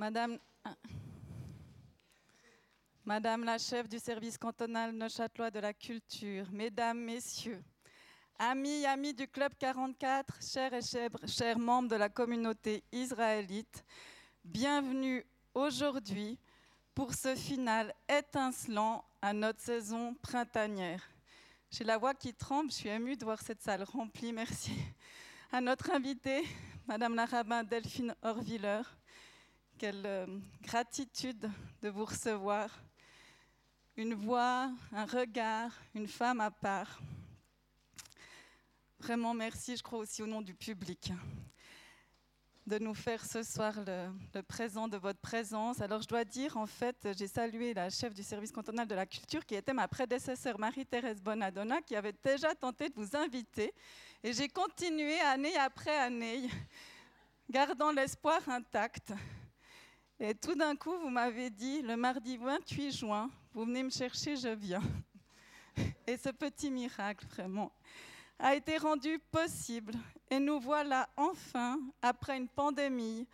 Madame, la chef du service cantonal neuchâtelois de la culture, Mesdames, Messieurs, amis, amis du Club 44, chers et chers membres de la communauté israélite, bienvenue aujourd'hui pour ce final étincelant à notre saison printanière. J'ai la voix qui tremble, je suis émue de voir cette salle remplie, merci. À notre invitée, Madame la rabbin Delphine Horviller, quelle euh, gratitude de vous recevoir. Une voix, un regard, une femme à part. Vraiment merci, je crois aussi au nom du public, de nous faire ce soir le, présent de votre présence. Alors je dois dire, en fait, j'ai salué la chef du service cantonal de la culture, qui était ma prédécesseur Marie-Thérèse Bonadonna, qui avait déjà tenté de vous inviter. Et j'ai continué année après année, gardant l'espoir intact. Et tout d'un coup, vous m'avez dit, le mardi 28 juin, vous venez me chercher, je viens. Et ce petit miracle, vraiment, a été rendu possible. Et nous voilà enfin, après une pandémie,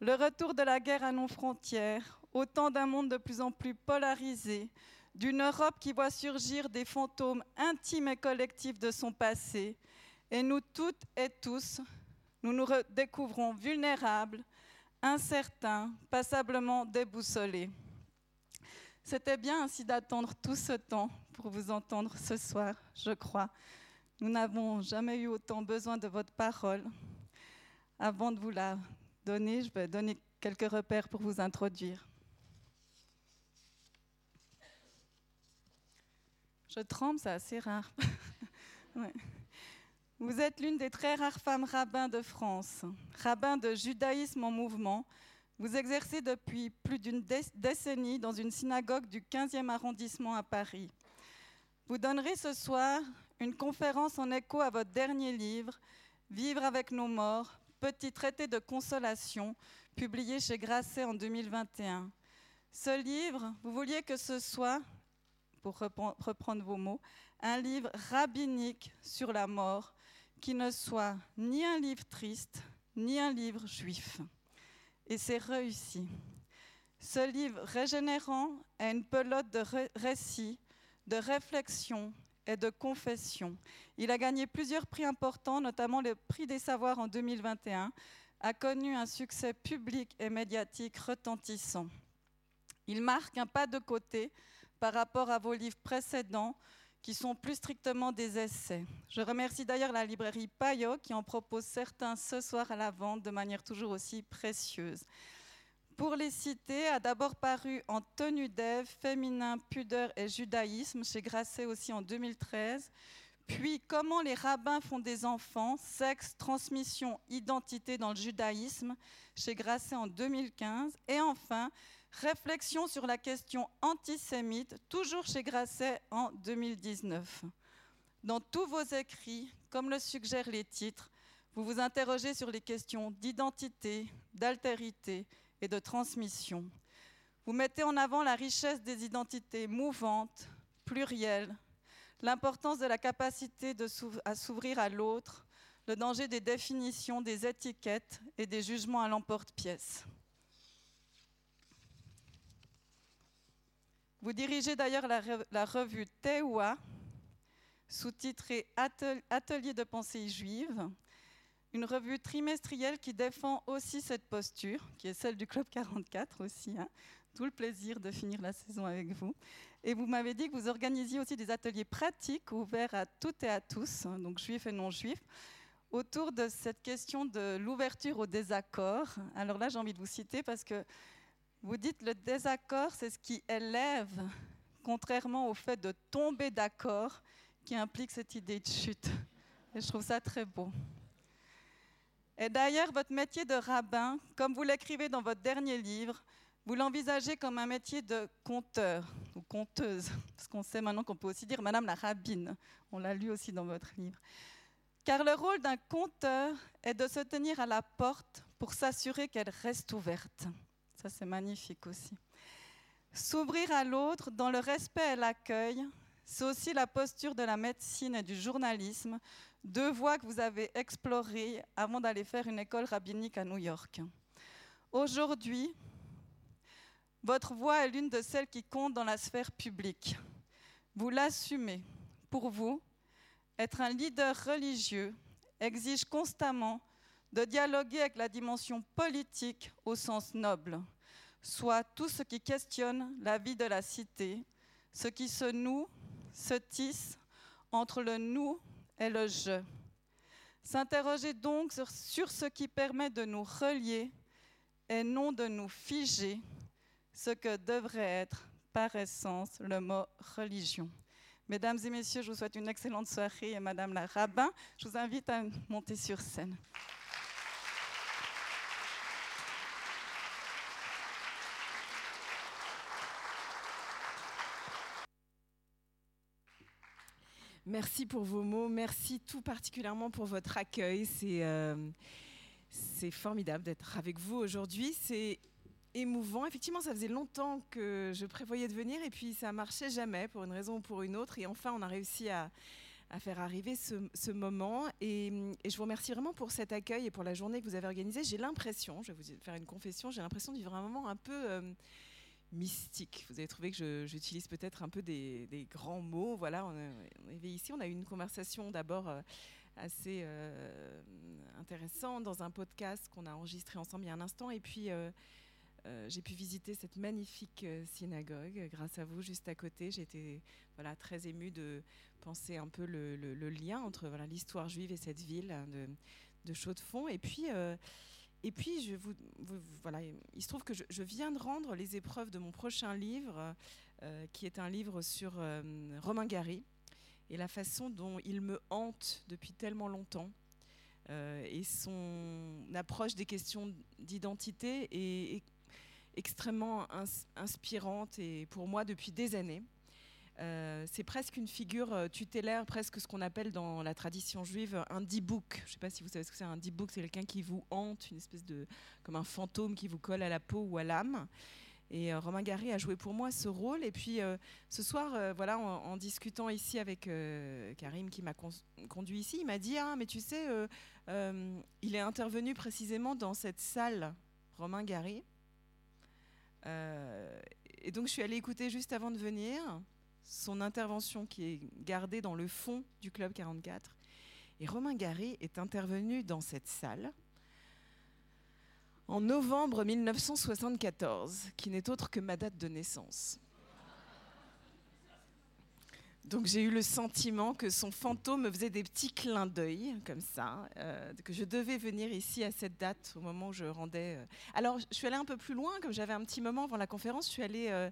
le retour de la guerre à nos frontières, au temps d'un monde de plus en plus polarisé, d'une Europe qui voit surgir des fantômes intimes et collectifs de son passé. Et nous toutes et tous, nous nous découvrons vulnérables, incertains, passablement déboussolés. C'était bien ainsi d'attendre tout ce temps pour vous entendre ce soir, je crois. Nous n'avons jamais eu autant besoin de votre parole. Avant de vous la donner, je vais donner quelques repères pour vous introduire. Je tremble, c'est assez rare. ouais. Vous êtes l'une des très rares femmes rabbins de France, rabbin de judaïsme en mouvement. Vous exercez depuis plus d'une décennie dans une synagogue du 15e arrondissement à Paris. Vous donnerez ce soir une conférence en écho à votre dernier livre, Vivre avec nos morts, petit traité de consolation, publié chez Grasset en 2021. Ce livre, vous vouliez que ce soit, pour reprendre vos mots, un livre rabbinique sur la mort, qui ne soit ni un livre triste, ni un livre juif. Et c'est réussi. Ce livre régénérant est une pelote de récits, de réflexions et de confessions. Il a gagné plusieurs prix importants, notamment le prix des savoirs en 2021, a connu un succès public et médiatique retentissant. Il marque un pas de côté par rapport à vos livres précédents qui sont plus strictement des essais. Je remercie d'ailleurs la librairie Payot qui en propose certains ce soir à la vente de manière toujours aussi précieuse. Pour les citer, a d'abord paru en tenue d'Ève, féminin, pudeur et judaïsme chez Grasset aussi en 2013. Puis Comment les rabbins font des enfants, sexe, transmission, identité dans le judaïsme chez Grasset en 2015. Et enfin, Réflexion sur la question antisémite, toujours chez Grasset en 2019. Dans tous vos écrits, comme le suggèrent les titres, vous vous interrogez sur les questions d'identité, d'altérité et de transmission. Vous mettez en avant la richesse des identités mouvantes, plurielles, l'importance de la capacité à s'ouvrir à l'autre, le danger des définitions, des étiquettes et des jugements à l'emporte-pièce. Vous dirigez d'ailleurs la, revue Tewa, sous-titrée Atelier de pensée juive, une revue trimestrielle qui défend aussi cette posture, qui est celle du Club 44 aussi. Hein. Tout le plaisir de finir la saison avec vous. Et vous m'avez dit que vous organisiez aussi des ateliers pratiques ouverts à toutes et à tous, hein, donc juifs et non juifs, autour de cette question de l'ouverture au désaccord. Alors là, j'ai envie de vous citer parce que vous dites le désaccord, c'est ce qui élève, contrairement au fait de tomber d'accord, qui implique cette idée de chute. Et je trouve ça très beau. Et d'ailleurs, votre métier de rabbin, comme vous l'écrivez dans votre dernier livre, vous l'envisagez comme un métier de conteur ou conteuse, parce qu'on sait maintenant qu'on peut aussi dire Madame la rabbine. On l'a lu aussi dans votre livre. Car le rôle d'un conteur est de se tenir à la porte pour s'assurer qu'elle reste ouverte. Ça, c'est magnifique aussi. S'ouvrir à l'autre dans le respect et l'accueil, c'est aussi la posture de la médecine et du journalisme, deux voies que vous avez explorées avant d'aller faire une école rabbinique à New York. Aujourd'hui, Votre voix est l'une de celles qui comptent dans la sphère publique. Vous l'assumez. Pour vous, être un leader religieux exige constamment de dialoguer avec la dimension politique au sens noble, soit tout ce qui questionne la vie de la cité, ce qui se noue, se tisse entre le nous et le je. S'interroger donc sur, ce qui permet de nous relier et non de nous figer, ce que devrait être par essence le mot religion. Mesdames et messieurs, je vous souhaite une excellente soirée et Madame la rabbin, je vous invite à monter sur scène. Merci pour vos mots, merci tout particulièrement pour votre accueil. C'est euh, formidable d'être avec vous aujourd'hui. C'est émouvant. Effectivement, ça faisait longtemps que je prévoyais de venir et puis ça marchait jamais pour une raison ou pour une autre. Et enfin, on a réussi à, faire arriver ce, moment. Et, je vous remercie vraiment pour cet accueil et pour la journée que vous avez organisée. J'ai l'impression, je vais vous faire une confession, j'ai l'impression de vivre un moment un peu... Euh, mystique. Vous avez trouvé que j'utilise peut-être un peu des, grands mots. Voilà, on, ici, on a eu une conversation d'abord euh, assez euh, intéressante dans un podcast qu'on a enregistré ensemble il y a un instant, et puis euh, j'ai pu visiter cette magnifique synagogue grâce à vous juste à côté. Été voilà très émue de penser un peu le, lien entre l'histoire juive et cette ville de, de Chaux-de-Fonds, et puis et puis, je vous, voilà, il se trouve que je, viens de rendre les épreuves de mon prochain livre, euh, qui est un livre sur euh, Romain Gary, et la façon dont il me hante depuis tellement longtemps, euh, et son approche des questions d'identité est, extrêmement inspirante, et pour moi depuis des années. Euh, c'est presque une figure euh, tutélaire, presque ce qu'on appelle dans la tradition juive un dibouk. Je ne sais pas si vous savez ce que c'est un dibouk, c'est quelqu'un qui vous hante, une espèce de comme un fantôme qui vous colle à la peau ou à l'âme. Et euh, Romain Gary a joué pour moi ce rôle. Et puis ce soir, voilà, en, discutant ici avec Karim qui m'a conduit ici, il m'a dit ah mais tu sais, il est intervenu précisément dans cette salle, Romain Gary. et donc je suis allée écouter juste avant de venir son intervention qui est gardée dans le fond du Club 44. Et Romain Gary est intervenu dans cette salle en novembre 1974, qui n'est autre que ma date de naissance. Donc j'ai eu le sentiment que son fantôme me faisait des petits clins d'œil, comme ça, euh, que je devais venir ici à cette date, au moment où je rendais... Euh. Alors je suis allée un peu plus loin, comme j'avais un petit moment avant la conférence, je suis allée... Euh,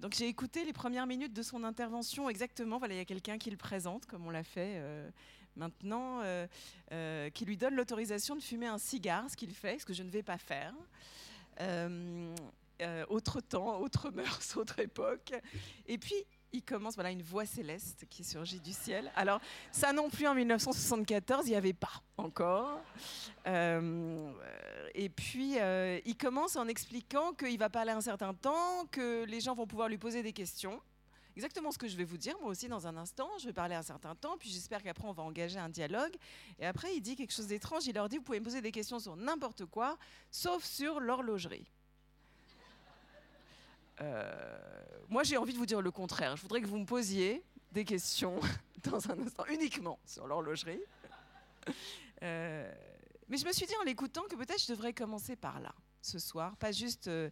donc j'ai écouté les premières minutes de son intervention exactement. Il y a quelqu'un qui le présente, comme on l'a fait euh, maintenant, euh, euh, qui lui donne l'autorisation de fumer un cigare, ce qu'il fait, ce que je ne vais pas faire. autre temps, autre mœurs, autre époque. Et puis il commence, voilà, une voix céleste qui surgit du ciel. Alors, ça non plus en 1974, il n'y avait pas encore. Euh, et puis, euh, il commence en expliquant qu'il va parler un certain temps, que les gens vont pouvoir lui poser des questions. Exactement ce que je vais vous dire, moi aussi, dans un instant. Je vais parler un certain temps, puis j'espère qu'après, on va engager un dialogue. Et après, il dit quelque chose d'étrange. Il leur dit, vous pouvez me poser des questions sur n'importe quoi, sauf sur l'horlogerie. Euh, moi, j'ai envie de vous dire le contraire. Je voudrais que vous me posiez des questions dans un instant, uniquement sur l'horlogerie. Euh, mais je me suis dit en l'écoutant que peut-être je devrais commencer par là, ce soir. Pas juste euh,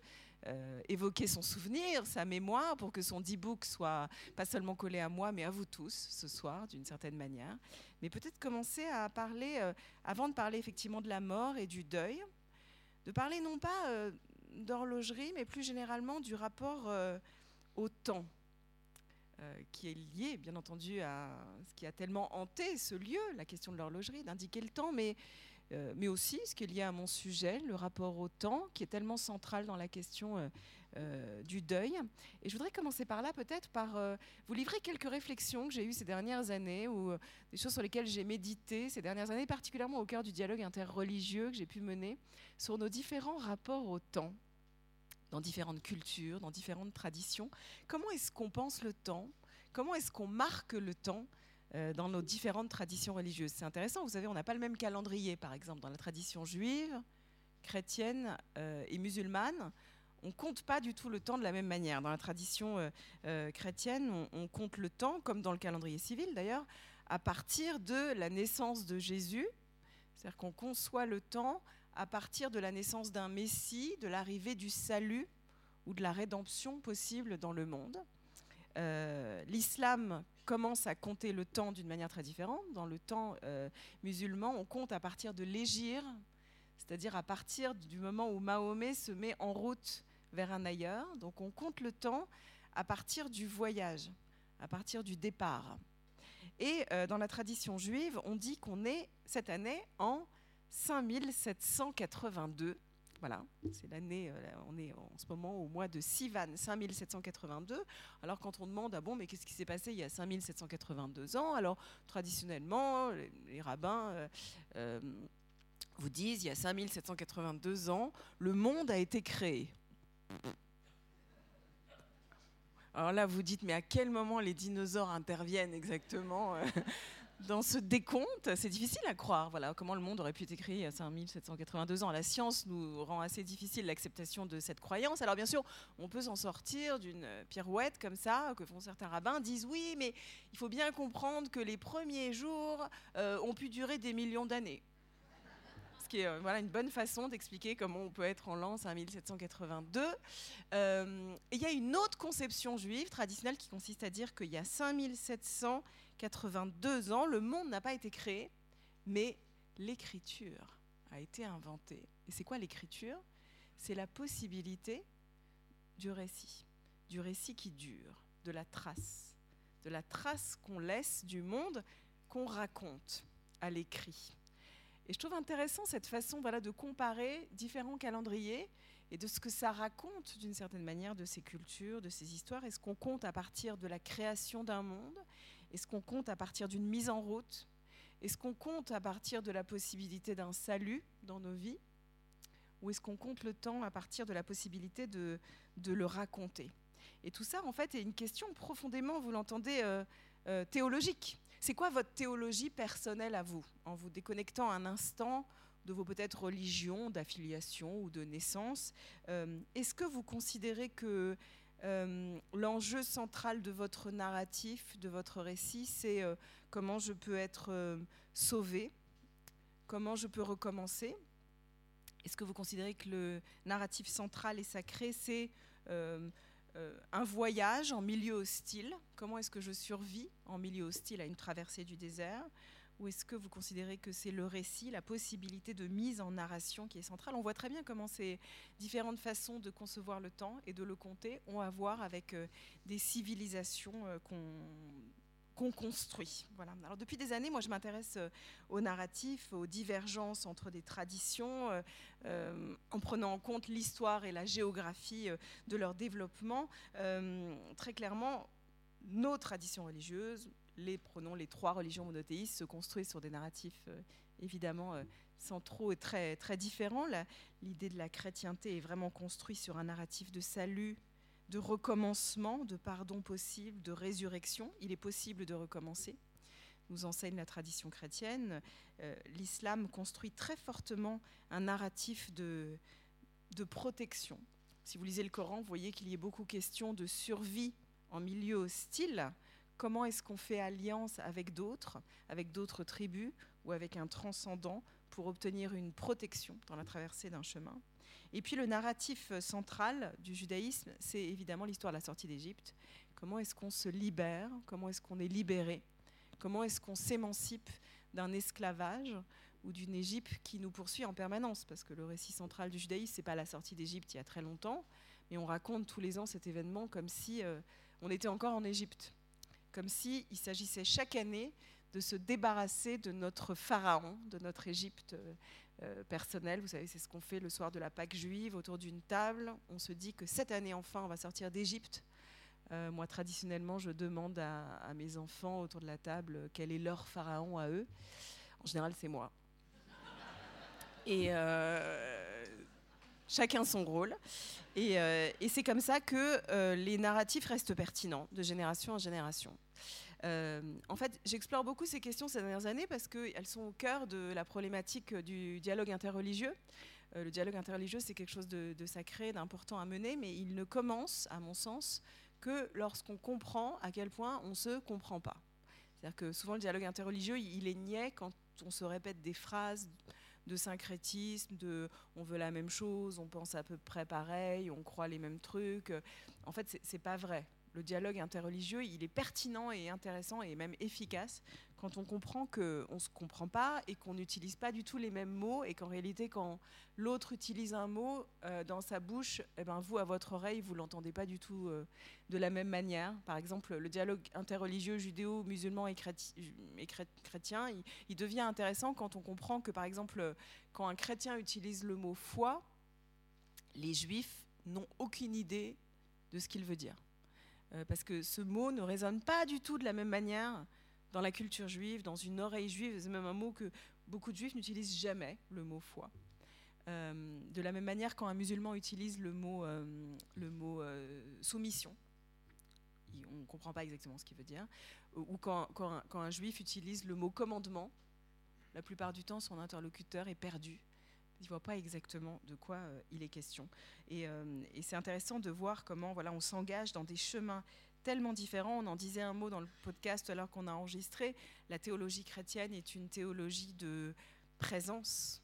évoquer son souvenir, sa mémoire, pour que son e-book soit pas seulement collé à moi, mais à vous tous ce soir, d'une certaine manière. Mais peut-être commencer à parler, avant de parler effectivement de la mort et du deuil, de parler non pas d'horlogerie, mais plus généralement du rapport euh, au temps, euh, qui est lié, bien entendu, à ce qui a tellement hanté ce lieu, la question de l'horlogerie, d'indiquer le temps, mais, euh, mais aussi ce qui est lié à mon sujet, le rapport au temps, qui est tellement central dans la question du deuil. Et je voudrais commencer par là, peut-être par vous livrer quelques réflexions que j'ai eues ces dernières années, ou des choses sur lesquelles j'ai médité ces dernières années, particulièrement au cœur du dialogue interreligieux que j'ai pu mener sur nos différents rapports au temps dans différentes cultures, dans différentes traditions. Comment est-ce qu'on pense le temps? Comment est-ce qu'on marque le temps euh, dans nos différentes traditions religieuses? C'est intéressant, vous savez, on n'a pas le même calendrier, par exemple, dans la tradition juive, chrétienne euh, et musulmane. on compte pas du tout le temps de la même manière. Dans la tradition chrétienne, on, on, compte le temps, comme dans le calendrier civil d'ailleurs, à partir de la naissance de Jésus. C'est-à-dire qu'on conçoit le temps à partir de la naissance d'un Messie, de l'arrivée du salut ou de la rédemption possible dans le monde. Euh, l'islam commence à compter le temps d'une manière très différente. Dans le temps euh, musulman, on compte à partir de l'égir, c'est-à-dire à partir du moment où Mahomet se met en route vers un ailleurs. Donc on compte le temps à partir du voyage, à partir du départ. Et euh, dans la tradition juive, on dit qu'on est cette année en 5782 voilà, c'est l'année, euh, on est en ce moment au mois de Sivan, 5782. Alors quand on demande, ah bon, mais qu'est-ce qui s'est passé il y a 5782 ans Alors traditionnellement, les, rabbins euh, euh, vous disent, il y a 5782 ans, le monde a été créé. Alors là, vous dites, mais à quel moment les dinosaures interviennent exactement dans ce décompte, c'est difficile à croire. Voilà comment le monde aurait pu être écrit il y a 5782 ans. La science nous rend assez difficile l'acceptation de cette croyance. Alors bien sûr, on peut s'en sortir d'une pirouette comme ça, que font certains rabbins, disent oui, mais il faut bien comprendre que les premiers jours euh, ont pu durer des millions d'années. Ce qui est euh, voilà, une bonne façon d'expliquer comment on peut être en l'an 5782. Euh, il y a une autre conception juive traditionnelle qui consiste à dire qu'il y a 5700 82 ans, le monde n'a pas été créé, mais l'écriture a été inventée. Et c'est quoi l'écriture? C'est la possibilité du récit, du récit qui dure, de la trace, de la trace qu'on laisse du monde qu'on raconte à l'écrit. Et je trouve intéressant cette façon voilà, de comparer différents calendriers et de ce que ça raconte d'une certaine manière de ces cultures, de ces histoires. Est-ce qu'on compte à partir de la création d'un monde? Est-ce qu'on compte à partir d'une mise en route? Est-ce qu'on compte à partir de la possibilité d'un salut dans nos vies? Ou est-ce qu'on compte le temps à partir de la possibilité de, le raconter? Et tout ça, en fait, est une question profondément, vous l'entendez, euh, euh, théologique. C'est quoi votre théologie personnelle à vous En vous déconnectant un instant de vos peut-être religions, d'affiliation ou de naissance, euh, est-ce que vous considérez que euh, l'enjeu central de votre narratif, de votre récit, c'est euh, comment je peux être euh, sauvé, comment je peux recommencer. Est-ce que vous considérez que le narratif central et sacré, c'est un voyage en milieu hostile? Comment est-ce que je survis en milieu hostile à une traversée du désert? Ou est-ce que vous considérez que c'est le récit, la possibilité de mise en narration qui est centrale? On voit très bien comment ces différentes façons de concevoir le temps et de le compter ont à voir avec euh, des civilisations euh, qu'on construit. Voilà. Alors depuis des années, moi, je m'intéresse euh, au narratif, aux divergences entre des traditions, en prenant en compte l'histoire et la géographie de leur développement. très clairement, nos traditions religieuses, les, trois religions monothéistes, se construisent sur des narratifs euh, évidemment euh, centraux et très, très différents. L'idée de la chrétienté est vraiment construite sur un narratif de salut, de recommencement, de pardon possible, de résurrection. Il est possible de recommencer, nous enseigne la tradition chrétienne. Euh, l'islam construit très fortement un narratif de protection. Si vous lisez le Coran, vous voyez qu'il y a beaucoup question de survie en milieu hostile comment est-ce qu'on fait alliance avec d'autres, avec d'autres tribus ou avec un transcendant pour obtenir une protection dans la traversée d'un chemin. Et puis le narratif central du judaïsme, c'est évidemment l'histoire de la sortie d'Égypte. Comment est-ce qu'on se libère? Comment est-ce qu'on est libéré? Comment est-ce qu'on s'émancipe d'un esclavage ou d'une Égypte qui nous poursuit en permanence? Parce que le récit central du judaïsme, c'est pas la sortie d'Égypte il y a très longtemps, mais on raconte tous les ans cet événement comme si euh, on était encore en Égypte comme s'il s'agissait chaque année de se débarrasser de notre pharaon, de notre Égypte euh, euh, personnelle. Vous savez, c'est ce qu'on fait le soir de la Pâque juive autour d'une table. On se dit que cette année, enfin, on va sortir d'Égypte. Euh, moi, traditionnellement, je demande à, mes enfants autour de la table quel est leur pharaon à eux. En général, c'est moi. Et chacun son rôle. Et c'est comme ça que les narratifs restent pertinents de génération en génération. Euh, en fait, j'explore beaucoup ces questions ces dernières années parce qu'elles sont au cœur de la problématique du dialogue interreligieux. Euh, le dialogue interreligieux, c'est quelque chose de, sacré, d'important à mener, mais il ne commence, à mon sens, que lorsqu'on comprend à quel point on ne se comprend pas. C'est-à-dire que souvent le dialogue interreligieux, il est niais quand on se répète des phrases de syncrétisme, de on veut la même chose, on pense à peu près pareil, on croit les mêmes trucs. En fait, c'est pas vrai le dialogue interreligieux, il est pertinent et intéressant et même efficace quand on comprend qu'on ne se comprend pas et qu'on n'utilise pas du tout les mêmes mots et qu'en réalité, quand l'autre utilise un mot euh, dans sa bouche, eh ben, vous, à votre oreille, vous ne l'entendez pas du tout euh, de la même manière. Par exemple, le dialogue interreligieux judéo-musulman et, chrétien, il, devient intéressant quand on comprend que, par exemple, quand un chrétien utilise le mot foi, les juifs n'ont aucune idée de ce qu'il veut dire. Euh, parce que ce mot ne résonne pas du tout de la même manière dans la culture juive, dans une oreille juive. C'est même un mot que beaucoup de juifs n'utilisent jamais, le mot foi. Euh, de la même manière, quand un musulman utilise le mot, euh, le mot soumission, on ne comprend pas exactement ce qu'il veut dire. Ou quand, quand, un, juif utilise le mot commandement, la plupart du temps, son interlocuteur est perdu il ne voit pas exactement de quoi euh, il est question. Euh, et, c'est intéressant de voir comment voilà, on s'engage dans des chemins tellement différents. On en disait un mot dans le podcast alors qu'on a enregistré. La théologie chrétienne est une théologie de présence,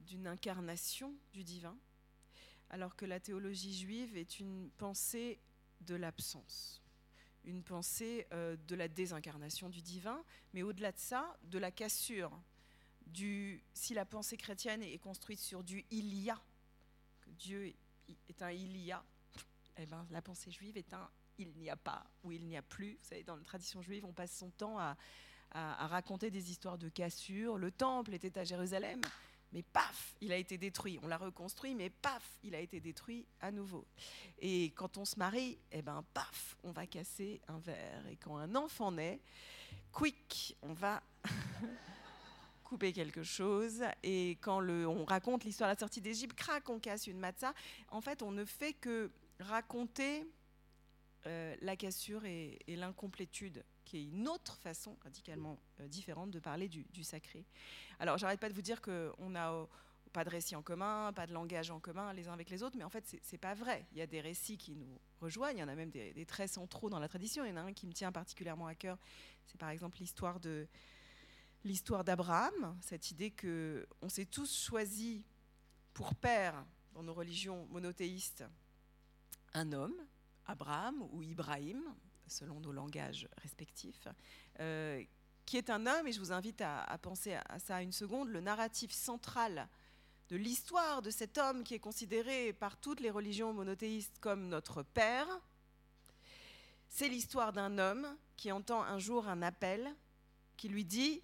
d'une incarnation du divin, alors que la théologie juive est une pensée de l'absence une pensée euh, de la désincarnation du divin, mais au-delà de ça, de la cassure si la pensée chrétienne est construite sur du il y a, que Dieu est un il y a, eh ben, la pensée juive est un il n'y a pas ou il n'y a plus. Vous savez, dans la tradition juive, on passe son temps à, raconter des histoires de cassures. Le temple était à Jérusalem, mais paf, il a été détruit. On l'a reconstruit, mais paf, il a été détruit à nouveau. Et quand on se marie, eh ben paf, on va casser un verre. Et quand un enfant naît, quick, on va couper quelque chose. Et quand on raconte l'histoire de la sortie d'Égypte, crac, on casse une matzah. En fait, on ne fait que raconter euh, la cassure et, l'incomplétude, qui est une autre façon radicalement euh, différente de parler du, sacré. Alors, j'arrête pas de vous dire qu'on n'a euh, pas de récit en commun, pas de langage en commun les uns avec les autres, mais en fait, c'est pas vrai. Il y a des récits qui nous rejoignent, il y en a même des, des traits centraux dans la tradition. Il y en a un qui me tient particulièrement à cœur, c'est par exemple l'histoire de l'histoire d'Abraham, cette idée que on s'est tous choisis pour père dans nos religions monothéistes un homme, Abraham ou Ibrahim, selon nos langages respectifs, euh, qui est un homme, et je vous invite à, penser à ça une seconde, le narratif central de l'histoire de cet homme qui est considéré par toutes les religions monothéistes comme notre père, c'est l'histoire d'un homme qui entend un jour un appel qui lui dit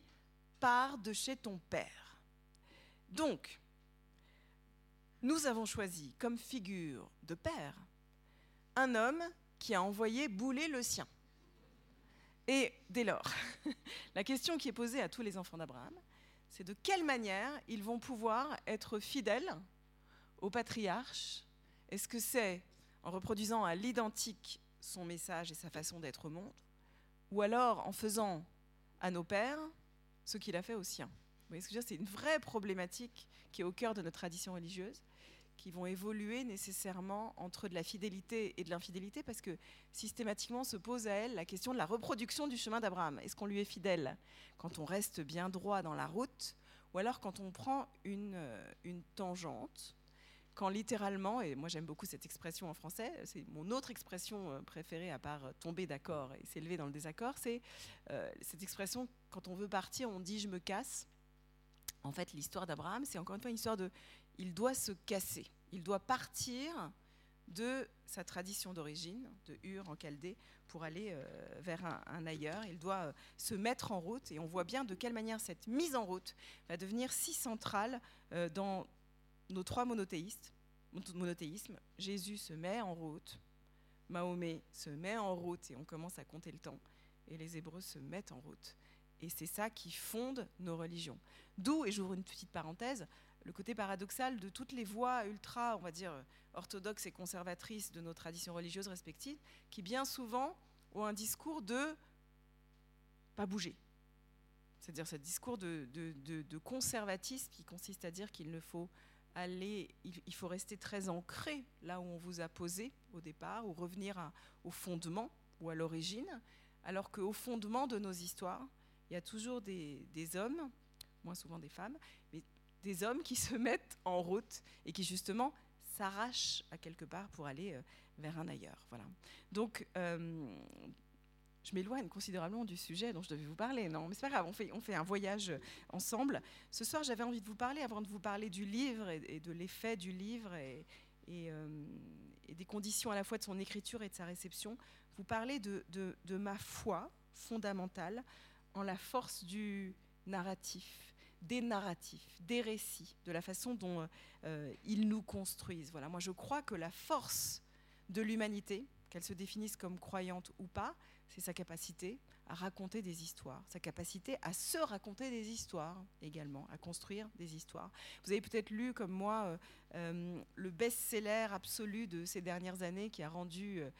part de chez ton père. Donc, nous avons choisi comme figure de père un homme qui a envoyé bouler le sien. Et dès lors, la question qui est posée à tous les enfants d'Abraham, c'est de quelle manière ils vont pouvoir être fidèles au patriarche? Est-ce que c'est en reproduisant à l'identique son message et sa façon d'être au monde Ou alors en faisant à nos pères ce qu'il a fait au sien. Vous voyez ce que je veux dire? C'est une vraie problématique qui est au cœur de notre tradition religieuse, qui vont évoluer nécessairement entre de la fidélité et de l'infidélité, parce que systématiquement se pose à elle la question de la reproduction du chemin d'Abraham. Est-ce qu'on lui est fidèle quand on reste bien droit dans la route, ou alors quand on prend une, euh, une tangente quand littéralement, et moi j'aime beaucoup cette expression en français, c'est mon autre expression euh, préférée à part euh, tomber d'accord et s'élever dans le désaccord, c'est euh, cette expression quand on veut partir, on dit je me casse. En fait, l'histoire d'Abraham, c'est encore une fois une histoire de il doit se casser, il doit partir de sa tradition d'origine, de Ur en Chaldée, pour aller vers un, un, ailleurs. Il doit se mettre en route et on voit bien de quelle manière cette mise en route va devenir si centrale dans nos trois monothéistes, monothéismes, Jésus se met en route, Mahomet se met en route et on commence à compter le temps, et les Hébreux se mettent en route. Et c'est ça qui fonde nos religions. D'où, et j'ouvre une petite parenthèse, le côté paradoxal de toutes les voix ultra, on va dire, orthodoxes et conservatrices de nos traditions religieuses respectives, qui bien souvent ont un discours de pas bouger. C'est-à-dire ce discours de conservatisme qui consiste à dire qu'il ne faut il, faut rester très ancré là où on vous a posé au départ, ou revenir au fondement ou à l'origine, alors qu'au fondement de nos histoires, il y a toujours des, hommes, moins souvent des femmes, mais des hommes qui se mettent en route et qui justement s'arrachent à quelque part pour aller euh, vers un ailleurs. Voilà. Donc, euh, je m'éloigne considérablement du sujet dont je devais vous parler. Non, mais c'est pas grave, on fait, un voyage ensemble. Ce soir, j'avais envie de vous parler, avant de vous parler du livre et, de l'effet du livre et, euh, et, des conditions à la fois de son écriture et de sa réception, vous parler de, de, ma foi fondamentale en la force du narratif, des narratifs, des récits, de la façon dont euh, ils nous construisent. Voilà, moi je crois que la force de l'humanité, qu'elle se définisse comme croyante ou pas, c'est sa capacité à raconter des histoires, sa capacité à se raconter des histoires également, à construire des histoires. Vous avez peut-être lu, comme moi, euh, euh, le best-seller absolu de ces dernières années qui a rendu euh,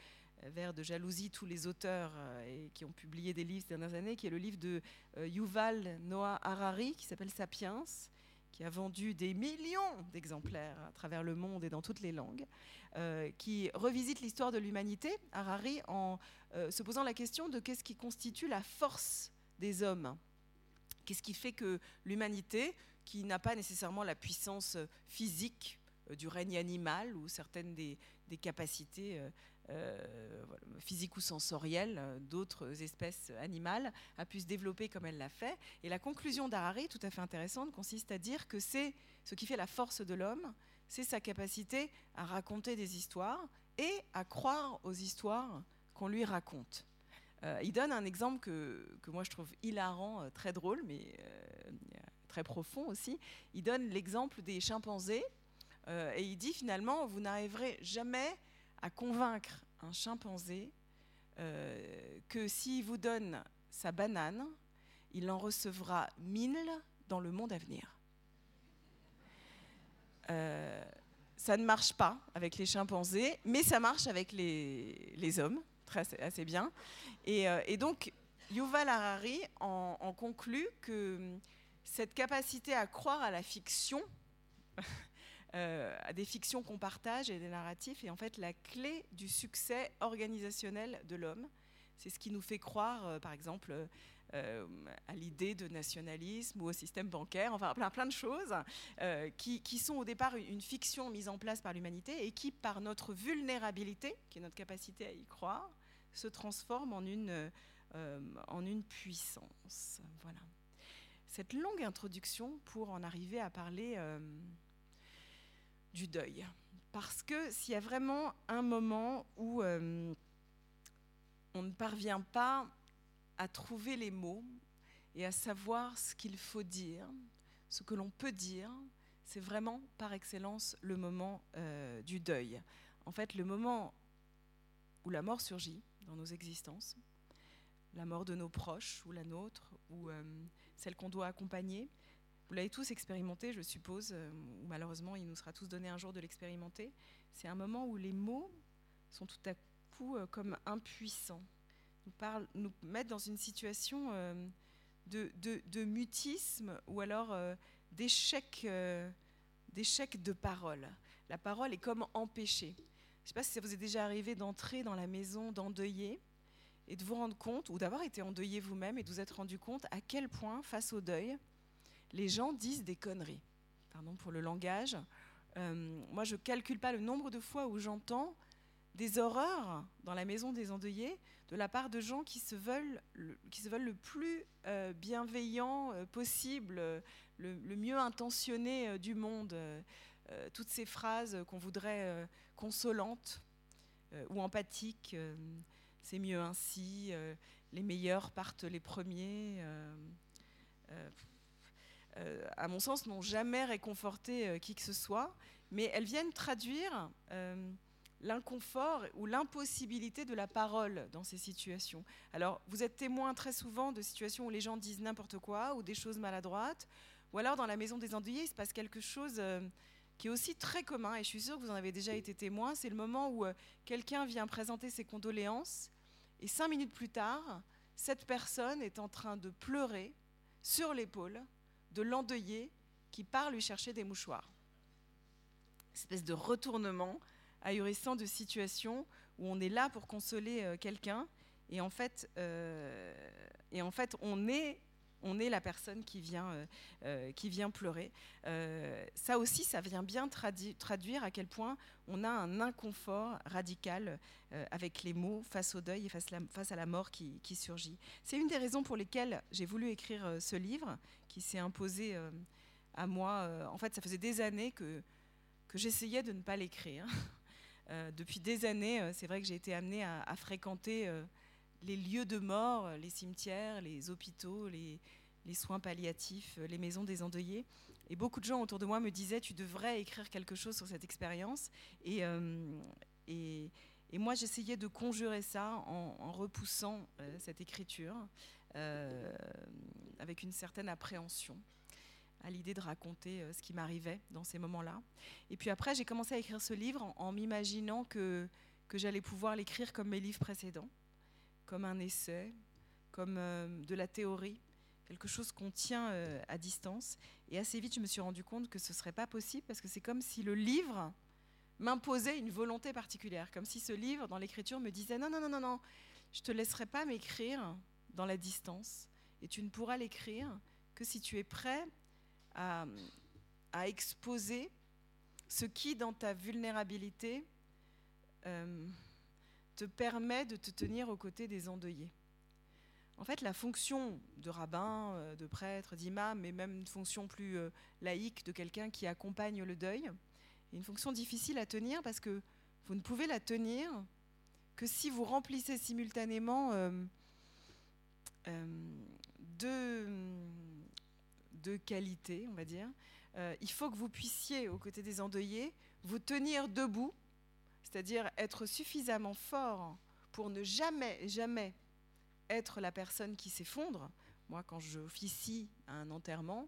vers de jalousie tous les auteurs et qui ont publié des livres ces dernières années, qui est le livre de Yuval Noah Harari qui s'appelle Sapiens qui a vendu des millions d'exemplaires à travers le monde et dans toutes les langues, euh, qui revisite l'histoire de l'humanité, Harari, en euh, se posant la question de qu'est-ce qui constitue la force des hommes. Qu'est-ce qui fait que l'humanité, qui n'a pas nécessairement la puissance physique euh, du règne animal ou certaines des, des capacités euh, physique ou sensorielle euh, d'autres espèces animales a pu se développer comme elle l'a fait. Et la conclusion d'Harari, tout à fait intéressante, consiste à dire que c'est ce qui fait la force de l'homme, c'est sa capacité à raconter des histoires et à croire aux histoires qu'on lui raconte. Euh, il donne un exemple que, que, moi je trouve hilarant, très drôle, mais très profond aussi. Il donne l'exemple des chimpanzés et il dit finalement, vous n'arriverez jamais à convaincre un chimpanzé euh, que s'il vous donne sa banane, il en recevra mille dans le monde à venir. Euh, ça ne marche pas avec les chimpanzés, mais ça marche avec les, hommes, très, assez bien. Et, euh, donc, Yuval Harari en conclut que cette capacité à croire à la fiction, euh, à des fictions qu'on partage et des narratifs. Et en fait, la clé du succès organisationnel de l'homme, c'est ce qui nous fait croire, euh, par exemple, euh, à l'idée de nationalisme ou au système bancaire, enfin plein, plein de choses qui, sont au départ une fiction mise en place par l'humanité et qui, par notre vulnérabilité, qui est notre capacité à y croire, se transforment en une, en une puissance. Voilà. Cette longue introduction pour en arriver à parler du deuil. Parce que s'il y a vraiment un moment où euh, on ne parvient pas à trouver les mots et à savoir ce qu'il faut dire, ce que l'on peut dire, c'est vraiment par excellence le moment euh, du deuil. En fait, le moment où la mort surgit dans nos existences, la mort de nos proches ou la nôtre, ou euh, celle qu'on doit accompagner, vous l'avez tous expérimenté, je suppose, euh, ou malheureusement il nous sera tous donné un jour de l'expérimenter. C'est un moment où les mots sont tout à coup euh, comme impuissants, nous, parlent, nous mettent dans une situation euh, de, mutisme ou alors d'échec, d'échec de parole. La parole est comme empêchée. Je ne sais pas si ça vous est déjà arrivé d'entrer dans la maison d'endeuillé et de vous rendre compte, ou d'avoir été endeuillé vous-même et de vous être rendu compte à quel point, face au deuil, les gens disent des conneries. Pardon pour le langage. Euh, moi, je ne calcule pas le nombre de fois où j'entends des horreurs dans la maison des endeuillés de la part de gens qui se veulent le, qui se veulent le plus euh, bienveillant euh, possible, le, mieux intentionné du monde. toutes ces phrases qu'on voudrait consolantes ou empathiques, c'est mieux ainsi, les meilleurs partent les premiers. Euh, à mon sens, n'ont jamais réconforté euh, qui que ce soit, mais elles viennent traduire euh, l'inconfort ou l'impossibilité de la parole dans ces situations. Alors, vous êtes témoin très souvent de situations où les gens disent n'importe quoi ou des choses maladroites, ou alors dans la maison des endeuillés, il se passe quelque chose qui est aussi très commun, et je suis sûre que vous en avez déjà été témoin, c'est le moment où quelqu'un vient présenter ses condoléances, et cinq minutes plus tard, cette personne est en train de pleurer sur l'épaule de l'endeuillé qui part lui chercher des mouchoirs. espèce de retournement ahurissant de situation où on est là pour consoler quelqu'un et en fait, et en fait on est on est la personne qui vient, euh, euh, qui vient pleurer. Euh, ça aussi, ça vient bien traduire à quel point on a un inconfort radical avec les mots face au deuil et face, à la mort qui, surgit. C'est une des raisons pour lesquelles j'ai voulu écrire ce livre qui s'est imposé à moi. en fait, ça faisait des années que, j'essayais de ne pas l'écrire. depuis des années, c'est vrai que j'ai été amenée à fréquenter les lieux de mort, les cimetières, les hôpitaux, les, soins palliatifs, les maisons des endeuillés. Et beaucoup de gens autour de moi me disaient, tu devrais écrire quelque chose sur cette expérience. Et, euh, moi, j'essayais de conjurer ça en, repoussant euh, cette écriture euh, avec une certaine appréhension à l'idée de raconter ce qui m'arrivait dans ces moments-là. Et puis après, j'ai commencé à écrire ce livre en, m'imaginant que j'allais pouvoir l'écrire comme mes livres précédents comme un essai, comme euh, de la théorie, quelque chose qu'on tient euh, à distance. Et assez vite, je me suis rendu compte que ce ne serait pas possible parce que c'est comme si le livre m'imposait une volonté particulière, comme si ce livre, dans l'écriture, me disait non, non, non, non, non, je te laisserai pas m'écrire dans la distance et tu ne pourras l'écrire que si tu es prêt à, à exposer ce qui, dans ta vulnérabilité, euh, te permet de te tenir aux côtés des endeuillés. En fait, la fonction de rabbin, euh, de prêtre, d'imam, et même une fonction plus euh, laïque de quelqu'un qui accompagne le deuil, est une fonction difficile à tenir parce que vous ne pouvez la tenir que si vous remplissez simultanément euh, deux, qualités, on va dire. il faut que vous puissiez, aux côtés des endeuillés, vous tenir debout c'est-à-dire être suffisamment fort pour ne jamais, jamais être la personne qui s'effondre. Moi, quand je officie à un enterrement,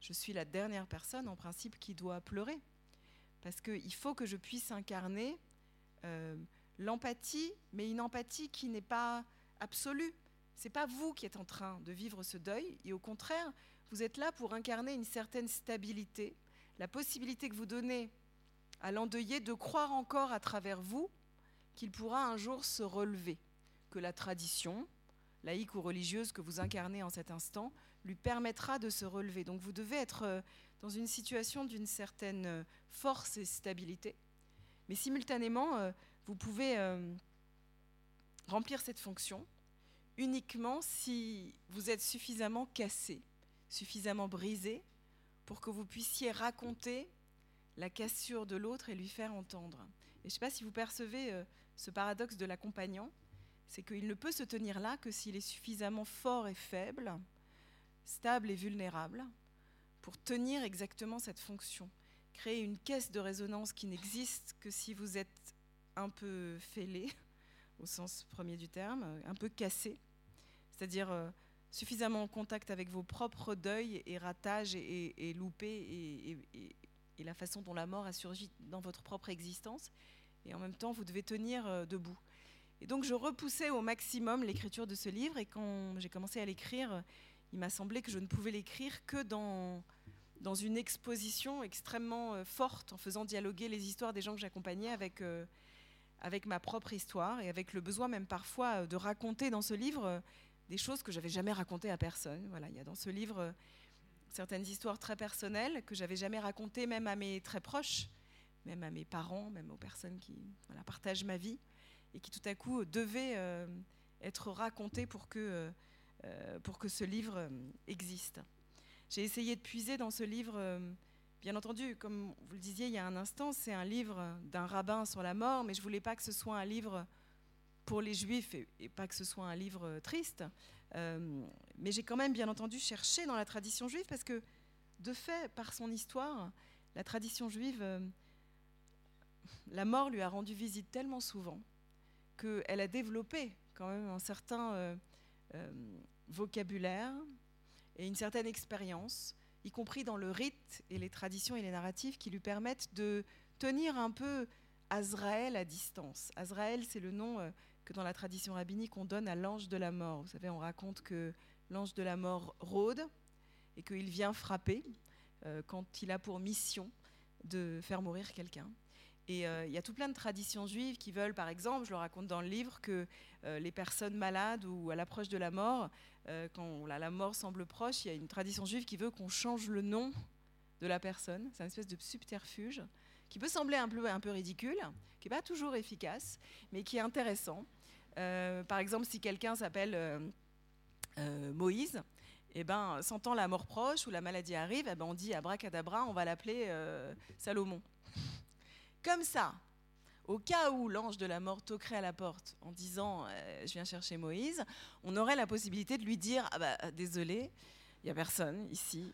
je suis la dernière personne, en principe, qui doit pleurer. Parce qu'il faut que je puisse incarner euh, l'empathie, mais une empathie qui n'est pas absolue. Ce n'est pas vous qui êtes en train de vivre ce deuil, et au contraire, vous êtes là pour incarner une certaine stabilité, la possibilité que vous donnez à l'endeuillé de croire encore à travers vous qu'il pourra un jour se relever, que la tradition, laïque ou religieuse que vous incarnez en cet instant, lui permettra de se relever. Donc vous devez être euh, dans une situation d'une certaine euh, force et stabilité, mais simultanément, euh, vous pouvez remplir cette fonction uniquement si vous êtes suffisamment cassé, suffisamment brisé, pour que vous puissiez raconter la cassure de l'autre et lui faire entendre. Et je ne sais pas si vous percevez euh, ce paradoxe de l'accompagnant, c'est qu'il ne peut se tenir là que s'il est suffisamment fort et faible, stable et vulnérable, pour tenir exactement cette fonction. Créer une caisse de résonance qui n'existe que si vous êtes un peu fêlé, au sens premier du terme, un peu cassé, c'est-à-dire euh, suffisamment en contact avec vos propres deuils et ratages et, loupés et, et la façon dont la mort a surgi dans votre propre existence. Et en même temps, vous devez tenir euh, debout. Et donc, je repoussais au maximum l'écriture de ce livre. Et quand j'ai commencé à l'écrire, il m'a semblé que je ne pouvais l'écrire que dans, dans une exposition extrêmement euh, forte, en faisant dialoguer les histoires des gens que j'accompagnais avec, euh, avec ma propre histoire et avec le besoin même parfois de raconter dans ce livre des choses que j'avais jamais racontées à personne. Voilà, il y a dans ce livre certaines histoires très personnelles que j'avais jamais racontées, même à mes très proches, même à mes parents, même aux personnes qui partagent ma vie, et qui tout à coup devaient euh, être racontées pour que, euh, pour que ce livre existe. J'ai essayé de puiser dans ce livre, bien entendu, comme vous le disiez il y a un instant, c'est un livre d'un rabbin sur la mort, mais je voulais pas que ce soit un livre pour les juifs et pas que ce soit un livre triste. Euh, mais j'ai quand même, bien entendu, cherché dans la tradition juive parce que, de fait, par son histoire, la tradition juive, euh, la mort lui a rendu visite tellement souvent qu'elle a développé quand même un certain euh, vocabulaire et une certaine expérience, y compris dans le rite et les traditions et les narratifs qui lui permettent de tenir un peu Azraël à distance. Azraël, c'est le nom que dans la tradition rabbinique, on donne à l'ange de la mort. Vous savez, on raconte que l'ange de la mort rôde et qu'il vient frapper euh, quand il a pour mission de faire mourir quelqu'un. Et euh, il y a tout plein de traditions juives qui veulent, par exemple, je le raconte dans le livre, que euh, les personnes malades ou à l'approche de la mort, quand la, mort semble proche, il y a une tradition juive qui veut qu'on change le nom de la personne. C'est une espèce de subterfuge qui peut sembler un peu, un peu ridicule, qui n'est pas toujours efficace, mais qui est intéressant. par exemple, si quelqu'un s'appelle Moïse, et eh ben, sentant la mort proche ou la maladie arrive, eh ben, on dit abracadabra, on va l'appeler Salomon. Comme ça, au cas où l'ange de la mort toquerait à la porte en disant euh, Je viens chercher Moïse, on aurait la possibilité de lui dire Ah bah, désolé, il n'y a personne ici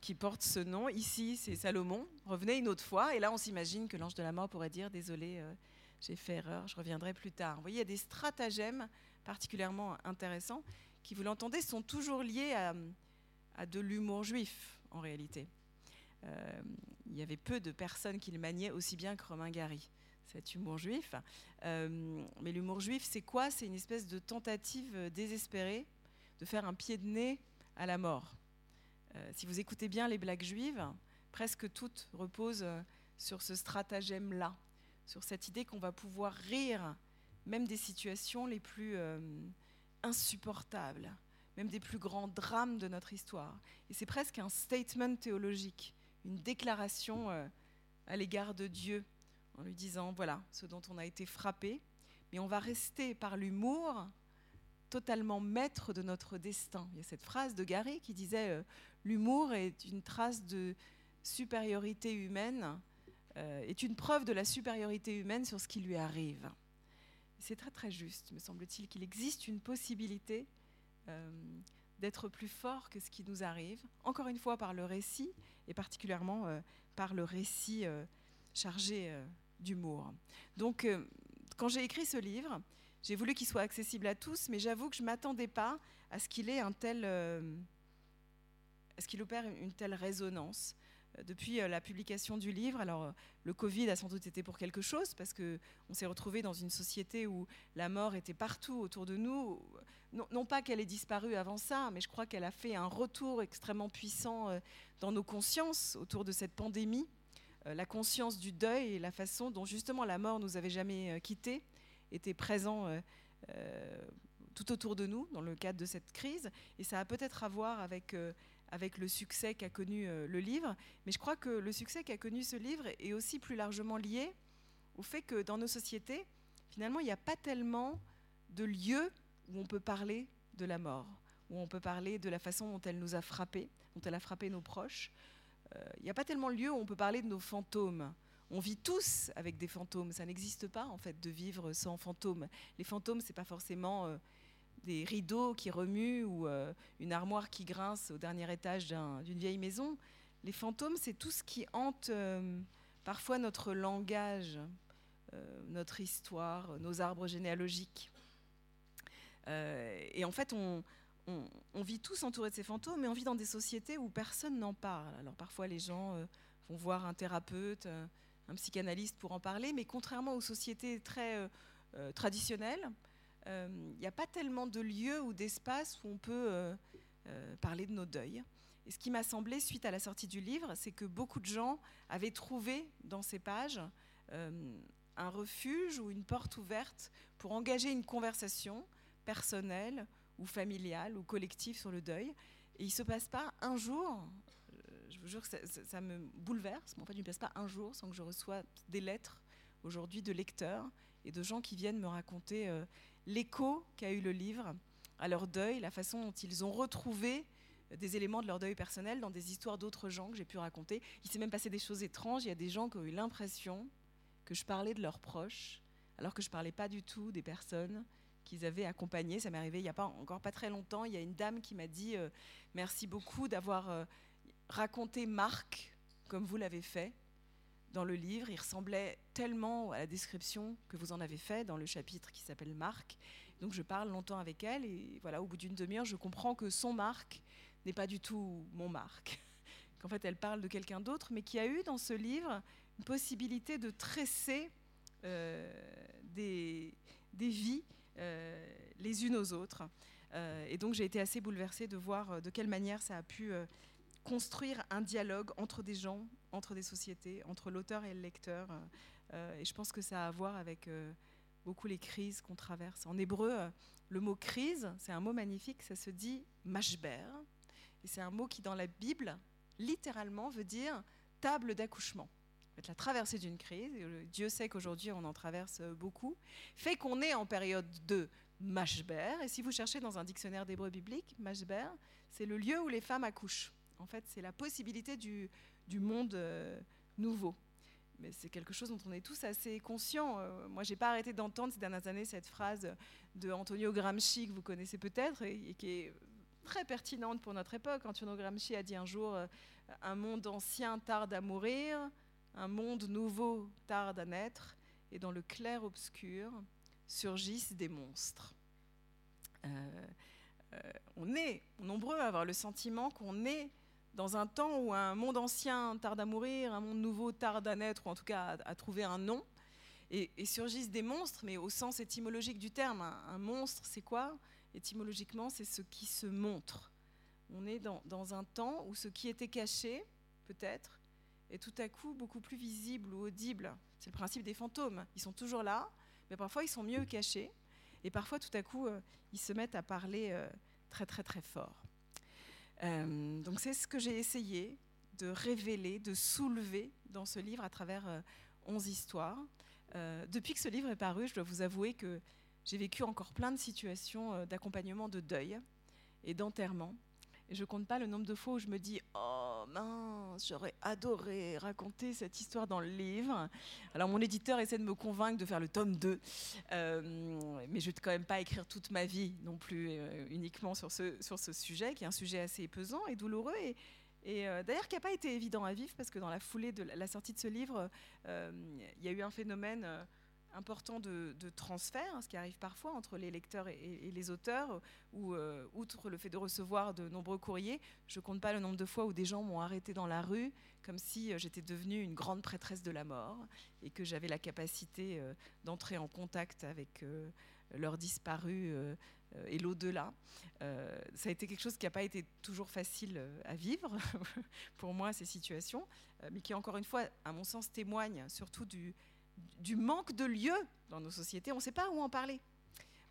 qui porte ce nom. Ici, c'est Salomon. Revenez une autre fois. Et là, on s'imagine que l'ange de la mort pourrait dire Désolé, euh, j'ai fait erreur, je reviendrai plus tard. Vous voyez, il y a des stratagèmes particulièrement intéressants qui, vous l'entendez, sont toujours liés à de l'humour juif en réalité. Euh, il y avait peu de personnes qui le maniaient aussi bien que Romain Gary, cet humour juif. Euh, mais l'humour juif, c'est quoi? C'est une espèce de tentative désespérée de faire un pied de nez à la mort. Euh, si vous écoutez bien les blagues juives, presque toutes reposent sur ce stratagème-là, sur cette idée qu'on va pouvoir rire même des situations les plus insupportables, même des plus grands drames de notre histoire. Et c'est presque un statement théologique une déclaration euh, à l'égard de Dieu en lui disant voilà ce dont on a été frappé, mais on va rester par l'humour totalement maître de notre destin. Il y a cette phrase de Gary qui disait euh, l'humour est une trace de supériorité humaine, euh, est une preuve de la supériorité humaine sur ce qui lui arrive. C'est très très juste, me semble-t-il, qu'il existe une possibilité d'être plus fort que ce qui nous arrive, encore une fois par le récit, et particulièrement euh, par le récit euh, chargé euh, d'humour. Donc, quand j'ai écrit ce livre, j'ai voulu qu'il soit accessible à tous, mais j'avoue que je ne m'attendais pas à ce qu'il ait qu'il opère une telle résonance depuis la publication du livre. Alors, le Covid a sans doute été pour quelque chose, parce qu'on s'est retrouvé dans une société où la mort était partout autour de nous. Non, pas qu'elle ait disparu avant ça, mais je crois qu'elle a fait un retour extrêmement puissant euh, dans nos consciences autour de cette pandémie. Euh, la conscience du deuil et la façon dont justement la mort nous avait jamais euh, quittés était présent tout autour de nous dans le cadre de cette crise. Et ça a peut-être à voir avec avec le succès qu'a connu euh, le livre. Mais je crois que le succès qu'a connu ce livre est aussi plus largement lié au fait que dans nos sociétés, finalement, il n'y a pas tellement de lieux où on peut parler de la mort, où on peut parler de la façon dont elle nous a frappés, dont elle a frappé nos proches. Euh, il n'y a pas tellement de lieux où on peut parler de nos fantômes. On vit tous avec des fantômes. Ça n'existe pas, en fait, de vivre sans fantômes. Les fantômes, c'est pas forcément euh, des rideaux qui remuent ou euh, une armoire qui grince au dernier étage d'une vieille maison. Les fantômes, c'est tout ce qui hante euh, parfois notre langage, notre histoire, nos arbres généalogiques. et en fait, on, vit tous entourés de ces fantômes, mais on vit dans des sociétés où personne n'en parle. Alors parfois, les gens vont voir un thérapeute, un psychanalyste pour en parler, mais contrairement aux sociétés très traditionnelles, il euh, n'y a pas tellement de lieux ou d'espaces où on peut euh, euh, parler de nos deuils. Et ce qui m'a semblé, suite à la sortie du livre, c'est que beaucoup de gens avaient trouvé dans ces pages un refuge ou une porte ouverte pour engager une conversation personnelle ou familiale ou collective sur le deuil. Et il ne se passe pas un jour, je vous jure que ça, me bouleverse, mais en fait, il ne passe pas un jour sans que je reçois des lettres aujourd'hui de lecteurs et de gens qui viennent me raconter l'écho qu'a eu le livre à leur deuil, la façon dont ils ont retrouvé des éléments de leur deuil personnel dans des histoires d'autres gens que j'ai pu raconter. Il s'est même passé des choses étranges. Il y a des gens qui ont eu l'impression que je parlais de leurs proches, alors que je ne parlais pas du tout des personnes qu'ils avaient accompagnées. Ça m'est arrivé il n'y a pas encore pas très longtemps. Il y a une dame qui m'a dit euh, merci beaucoup d'avoir euh, raconté Marc comme vous l'avez fait dans le livre. Il ressemblait tellement à la description que vous en avez fait dans le chapitre qui s'appelle Marc. Donc je parle longtemps avec elle et voilà, au bout d'une demi-heure, je comprends que son Marc n'est pas du tout mon Marc. Qu'en fait, elle parle de quelqu'un d'autre, mais qui a eu dans ce livre une possibilité de tresser euh, des, des, vies euh, les unes aux autres. Euh, et donc j'ai été assez bouleversée de voir de quelle manière ça a pu construire un dialogue entre des gens entre des sociétés, entre l'auteur et le lecteur. et je pense que ça a à voir avec beaucoup les crises qu'on traverse. En hébreu, le mot crise, c'est un mot magnifique, ça se dit mashber. Et c'est un mot qui, dans la Bible, littéralement veut dire table d'accouchement. La traversée d'une crise, Dieu sait qu'aujourd'hui on en traverse beaucoup, fait qu'on est en période de mashber. Et si vous cherchez dans un dictionnaire d'hébreu biblique, mashber, c'est le lieu où les femmes accouchent. En fait, c'est la possibilité du, monde euh, nouveau. Mais c'est quelque chose dont on est tous assez conscients. Euh, moi, j'ai pas arrêté d'entendre ces dernières années cette phrase de Antonio Gramsci que vous connaissez peut-être et, qui est très pertinente pour notre époque. Antonio Gramsci a dit un jour euh, un monde ancien tarde à mourir, un monde nouveau tarde à naître, et dans le clair obscur surgissent des monstres. on est nombreux à avoir le sentiment qu'on est dans un temps où un monde ancien tarde à mourir, un monde nouveau tarde à naître, ou en tout cas à, trouver un nom, et, surgissent des monstres, mais au sens étymologique du terme. Un, monstre, c'est quoi? Étymologiquement, c'est ce qui se montre. On est dans, un temps où ce qui était caché, peut-être, est tout à coup beaucoup plus visible ou audible. C'est le principe des fantômes. Ils sont toujours là, mais parfois ils sont mieux cachés, et parfois tout à coup, euh, ils se mettent à parler euh, très très très fort. Euh, donc c'est ce que j'ai essayé de révéler, de soulever dans ce livre à travers 11 euh, histoires. Euh, depuis que ce livre est paru, je dois vous avouer que j'ai vécu encore plein de situations d'accompagnement de deuil et d'enterrement. Et je compte pas le nombre de fois où je me dis Oh mince, j'aurais adoré raconter cette histoire dans le livre. Alors mon éditeur essaie de me convaincre de faire le tome 2, euh, mais je ne vais quand même pas écrire toute ma vie non plus euh, uniquement sur ce, sur ce sujet, qui est un sujet assez pesant et douloureux. Et, euh, d'ailleurs, qui n'a pas été évident à vivre, parce que dans la foulée de la sortie de ce livre, il y a eu un phénomène important de, transfert, hein, ce qui arrive parfois entre les lecteurs et, les auteurs, ou euh, outre le fait de recevoir de nombreux courriers, je compte pas le nombre de fois où des gens m'ont arrêté dans la rue, comme si euh, j'étais devenue une grande prêtresse de la mort, et que j'avais la capacité euh, d'entrer en contact avec leurs disparus et l'au-delà. ça a été quelque chose qui n'a pas été toujours facile à vivre pour moi, ces situations, mais qui, encore une fois, à mon sens, témoigne surtout du, du manque de lieux dans nos sociétés. On ne sait pas où en parler.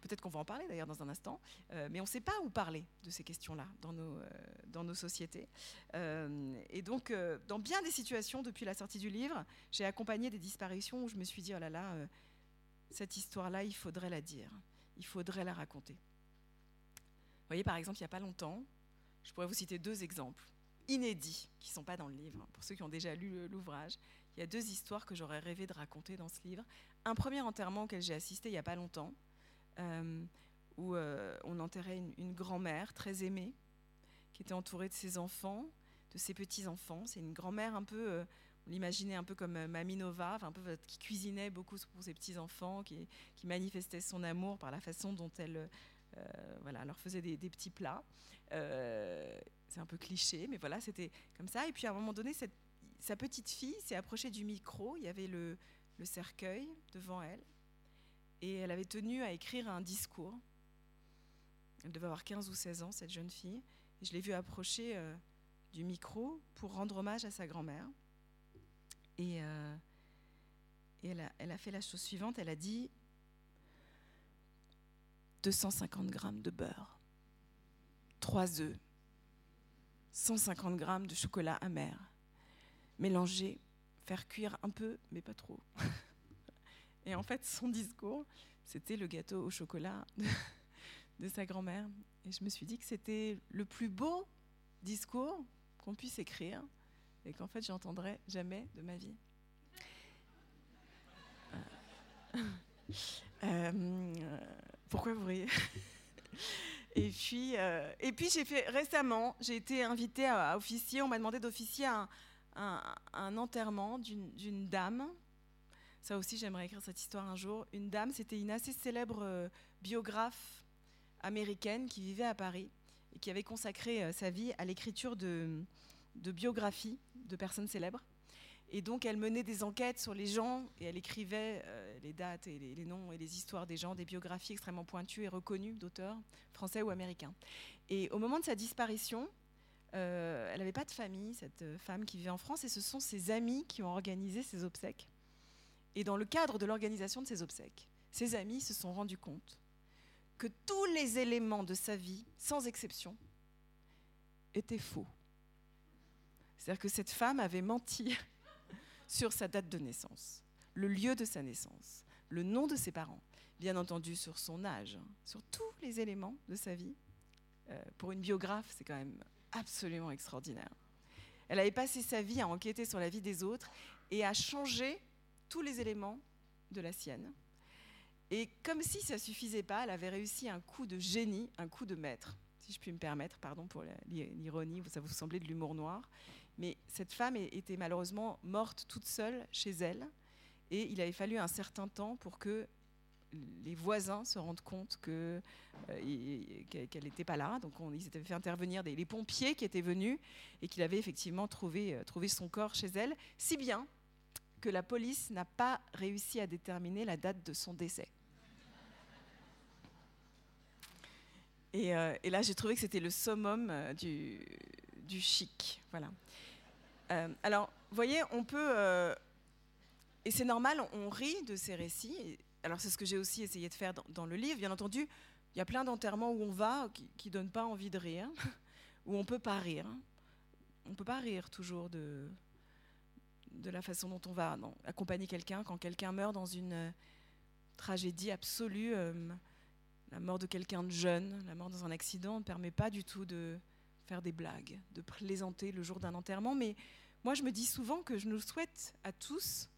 Peut-être qu'on va en parler d'ailleurs dans un instant, euh, mais on ne sait pas où parler de ces questions-là dans nos, euh, dans nos sociétés. Euh, et donc, dans bien des situations, depuis la sortie du livre, j'ai accompagné des disparitions où je me suis dit, oh là là, cette histoire-là, il faudrait la dire, il faudrait la raconter. Vous voyez, par exemple, il n'y a pas longtemps, je pourrais vous citer deux exemples inédits qui ne sont pas dans le livre, pour ceux qui ont déjà lu l'ouvrage il y a deux histoires que j'aurais rêvé de raconter dans ce livre. Un premier enterrement auquel j'ai assisté il n'y a pas longtemps, euh, où euh, on enterrait une, grand-mère très aimée, qui était entourée de ses enfants, de ses petits-enfants. C'est une grand-mère un peu, euh, on l'imaginait un peu comme Mamie Nova, un peu, qui cuisinait beaucoup pour ses petits-enfants, qui, manifestait son amour par la façon dont elle voilà, leur faisait des petits plats. c'est un peu cliché, mais voilà, c'était comme ça. Et puis à un moment donné, cette sa petite fille s'est approchée du micro, il y avait le, cercueil devant elle, et elle avait tenu à écrire un discours. Elle devait avoir 15 ou 16 ans, cette jeune fille. Et je l'ai vue approcher euh, du micro pour rendre hommage à sa grand-mère. Et, euh, elle, a, elle, a, fait la chose suivante, elle a dit 250 grammes de beurre, 3 œufs, 150 grammes de chocolat amer, mélanger, faire cuire un peu, mais pas trop. Et en fait, son discours, c'était le gâteau au chocolat de, sa grand-mère. Et je me suis dit que c'était le plus beau discours qu'on puisse écrire et qu'en fait, j'entendrai jamais de ma vie. Euh, euh, pourquoi vous riez? Et puis, euh, et puis j'ai fait récemment, j'ai été invitée à officier. On m'a demandé d'officier un, enterrement d'une dame. Ça aussi, j'aimerais écrire cette histoire un jour. Une dame, c'était une assez célèbre euh, biographe américaine qui vivait à Paris et qui avait consacré euh, sa vie à l'écriture de, biographies de personnes célèbres. Et donc, elle menait des enquêtes sur les gens et elle écrivait euh, les dates et les, noms et les histoires des gens, des biographies extrêmement pointues et reconnues d'auteurs français ou américains. Et au moment de sa disparition, Euh, elle n'avait pas de famille, cette euh, femme qui vivait en France, et ce sont ses amis qui ont organisé ses obsèques. Et dans le cadre de l'organisation de ses obsèques, ses amis se sont rendus compte que tous les éléments de sa vie, sans exception, étaient faux. C'est-à-dire que cette femme avait menti sur sa date de naissance, le lieu de sa naissance, le nom de ses parents, bien entendu sur son âge, sur tous les éléments de sa vie. Euh, pour une biographe, c'est quand même absolument extraordinaire. Elle avait passé sa vie à enquêter sur la vie des autres et à changer tous les éléments de la sienne. Et comme si ça suffisait pas, elle avait réussi un coup de génie, un coup de maître, si je puis me permettre, pardon pour l'ironie, ça vous semblait de l'humour noir. Mais cette femme était malheureusement morte toute seule chez elle, et il avait fallu un certain temps pour que les voisins se rendent compte euh, qu'elle n'était pas là. Donc on, ils s'étaient fait intervenir des, les pompiers qui étaient venus et qu'il avait effectivement trouvé, euh, trouvé son corps chez elle, si bien que la police n'a pas réussi à déterminer la date de son décès. Et, euh, là, j'ai trouvé que c'était le summum du, du, chic. Voilà. alors, vous voyez, on peut... et c'est normal, on rit de ces récits alors c'est ce que j'ai aussi essayé de faire dans, le livre. Bien entendu, il y a plein d'enterrements où on va qui ne donnent pas envie de rire, où on ne peut pas rire. On ne peut pas rire toujours de, de la façon dont on va accompagner quelqu'un quand quelqu'un meurt dans une euh, tragédie absolue. Euh, la mort de quelqu'un de jeune, la mort dans un accident ne permet pas du tout de faire des blagues, de plaisanter le jour d'un enterrement. Mais moi, je me dis souvent que je nous souhaite à tous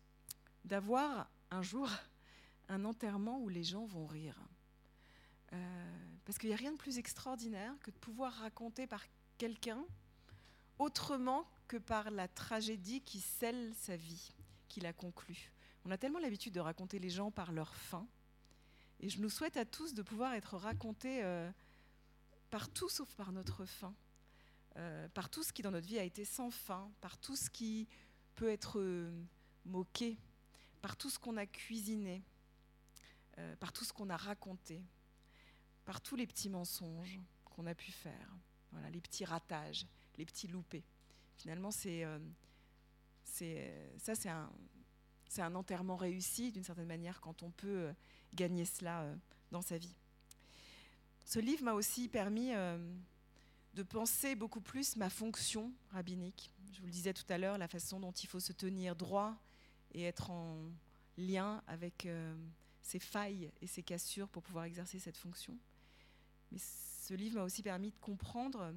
d'avoir un jour un enterrement où les gens vont rire. Euh, parce qu'il n'y a rien de plus extraordinaire que de pouvoir raconter par quelqu'un autrement que par la tragédie qui scelle sa vie, qui la conclut. On a tellement l'habitude de raconter les gens par leur fin. Et je nous souhaite à tous de pouvoir être racontés euh, par tout sauf par notre fin. Euh, par tout ce qui dans notre vie a été sans fin, par tout ce qui peut être moqué, par tout ce qu'on a cuisiné, euh, par tout ce qu'on a raconté, par tous les petits mensonges qu'on a pu faire, voilà, les petits ratages, les petits loupés. Finalement, c'est, euh, ça, c'est un, enterrement réussi d'une certaine manière quand on peut euh, gagner cela dans sa vie. Ce livre m'a aussi permis de penser beaucoup plus ma fonction rabbinique. Je vous le disais tout à l'heure, la façon dont il faut se tenir droit et être en lien avec ses failles et ses cassures pour pouvoir exercer cette fonction. Mais ce livre m'a aussi permis de comprendre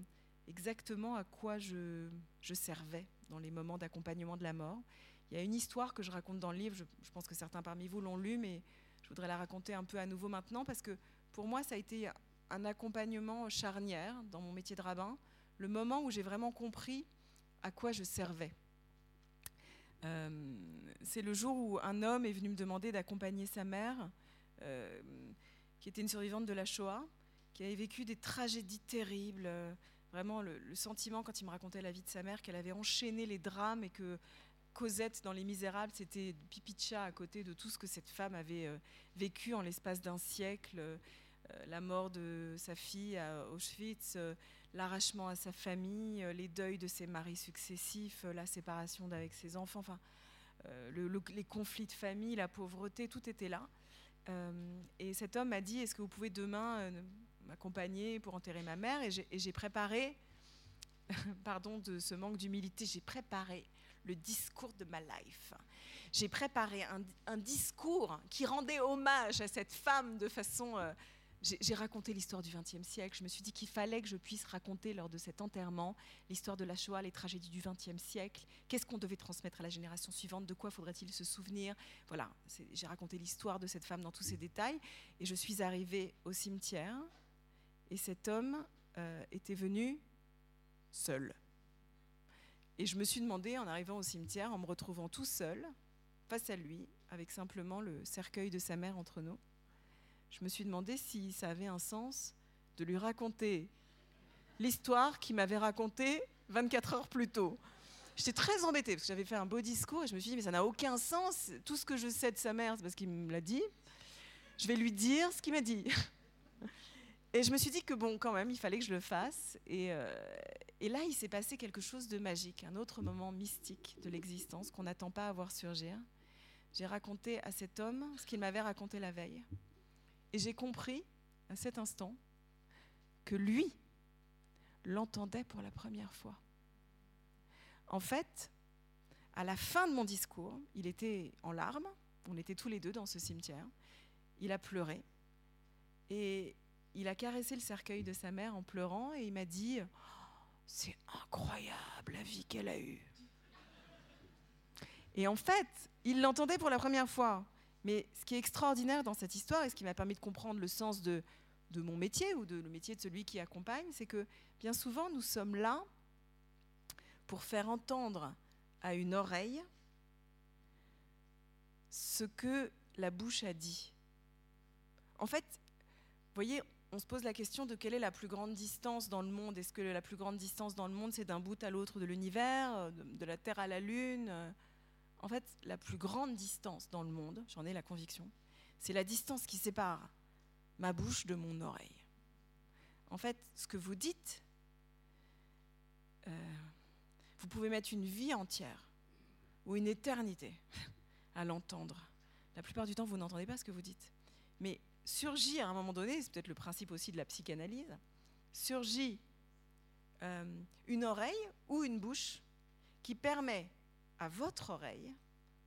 exactement à quoi je, servais dans les moments d'accompagnement de la mort. Il y a une histoire que je raconte dans le livre, je, pense que certains parmi vous l'ont lu, mais je voudrais la raconter un peu à nouveau maintenant parce que pour moi, ça a été un accompagnement charnière dans mon métier de rabbin, le moment où j'ai vraiment compris à quoi je servais. Euh, c'est le jour où un homme est venu me demander d'accompagner sa mère, euh, qui était une survivante de la Shoah, qui avait vécu des tragédies terribles. Euh, vraiment, le, sentiment, quand il me racontait la vie de sa mère, qu'elle avait enchaîné les drames et que Cosette dans Les Misérables, c'était pipi à côté de tout ce que cette femme avait vécu en l'espace d'un siècle. La mort de sa fille à Auschwitz, l'arrachement à sa famille, les deuils de ses maris successifs, la séparation avec ses enfants. Enfin, euh, les conflits de famille, la pauvreté, tout était là. Euh, et cet homme m'a dit, est-ce que vous pouvez demain euh, m'accompagner pour enterrer ma mère? Et j'ai préparé, pardon de ce manque d'humilité, j'ai préparé le discours de ma life. J'ai préparé un, discours qui rendait hommage à cette femme de façon j'ai raconté l'histoire du XXe siècle. Je me suis dit qu'il fallait que je puisse raconter lors de cet enterrement l'histoire de la Shoah, les tragédies du XXe siècle. Qu'est-ce qu'on devait transmettre à la génération suivante? De quoi faudrait-il se souvenir? Voilà, j'ai raconté l'histoire de cette femme dans tous ses détails. Et je suis arrivée au cimetière. Et cet homme euh, était venu seul. Et je me suis demandé, en arrivant au cimetière, en me retrouvant tout seul, face à lui, avec simplement le cercueil de sa mère entre nous, je me suis demandé si ça avait un sens de lui raconter l'histoire qu'il m'avait racontée 24 heures plus tôt. J'étais très embêtée parce que j'avais fait un beau discours et je me suis dit, mais ça n'a aucun sens. Tout ce que je sais de sa mère, c'est parce qu'il me l'a dit. Je vais lui dire ce qu'il m'a dit. Et je me suis dit que bon, quand même, il fallait que je le fasse. Et, euh, et là, il s'est passé quelque chose de magique, un autre moment mystique de l'existence qu'on n'attend pas à voir surgir. J'ai raconté à cet homme ce qu'il m'avait raconté la veille. Et j'ai compris, à cet instant, que lui l'entendait pour la première fois. En fait, à la fin de mon discours, il était en larmes, on était tous les deux dans ce cimetière, il a pleuré, et il a caressé le cercueil de sa mère en pleurant, et il m'a dit, c'est incroyable la vie qu'elle a eue. Et en fait, il l'entendait pour la première fois. Mais ce qui est extraordinaire dans cette histoire, et ce qui m'a permis de comprendre le sens de, mon métier ou de le métier de celui qui accompagne, c'est que bien souvent, nous sommes là pour faire entendre à une oreille ce que la bouche a dit. En fait, vous voyez, on se pose la question de quelle est la plus grande distance dans le monde. Est-ce que la plus grande distance dans le monde, c'est d'un bout à l'autre de l'univers, de, de, la Terre à la Lune En fait, la plus grande distance dans le monde, j'en ai la conviction, c'est la distance qui sépare ma bouche de mon oreille. En fait, ce que vous dites, euh, vous pouvez mettre une vie entière ou une éternité à l'entendre. La plupart du temps, vous n'entendez pas ce que vous dites. Mais surgit à un moment donné, c'est peut-être le principe aussi de la psychanalyse, surgit euh, une oreille ou une bouche qui permet à votre oreille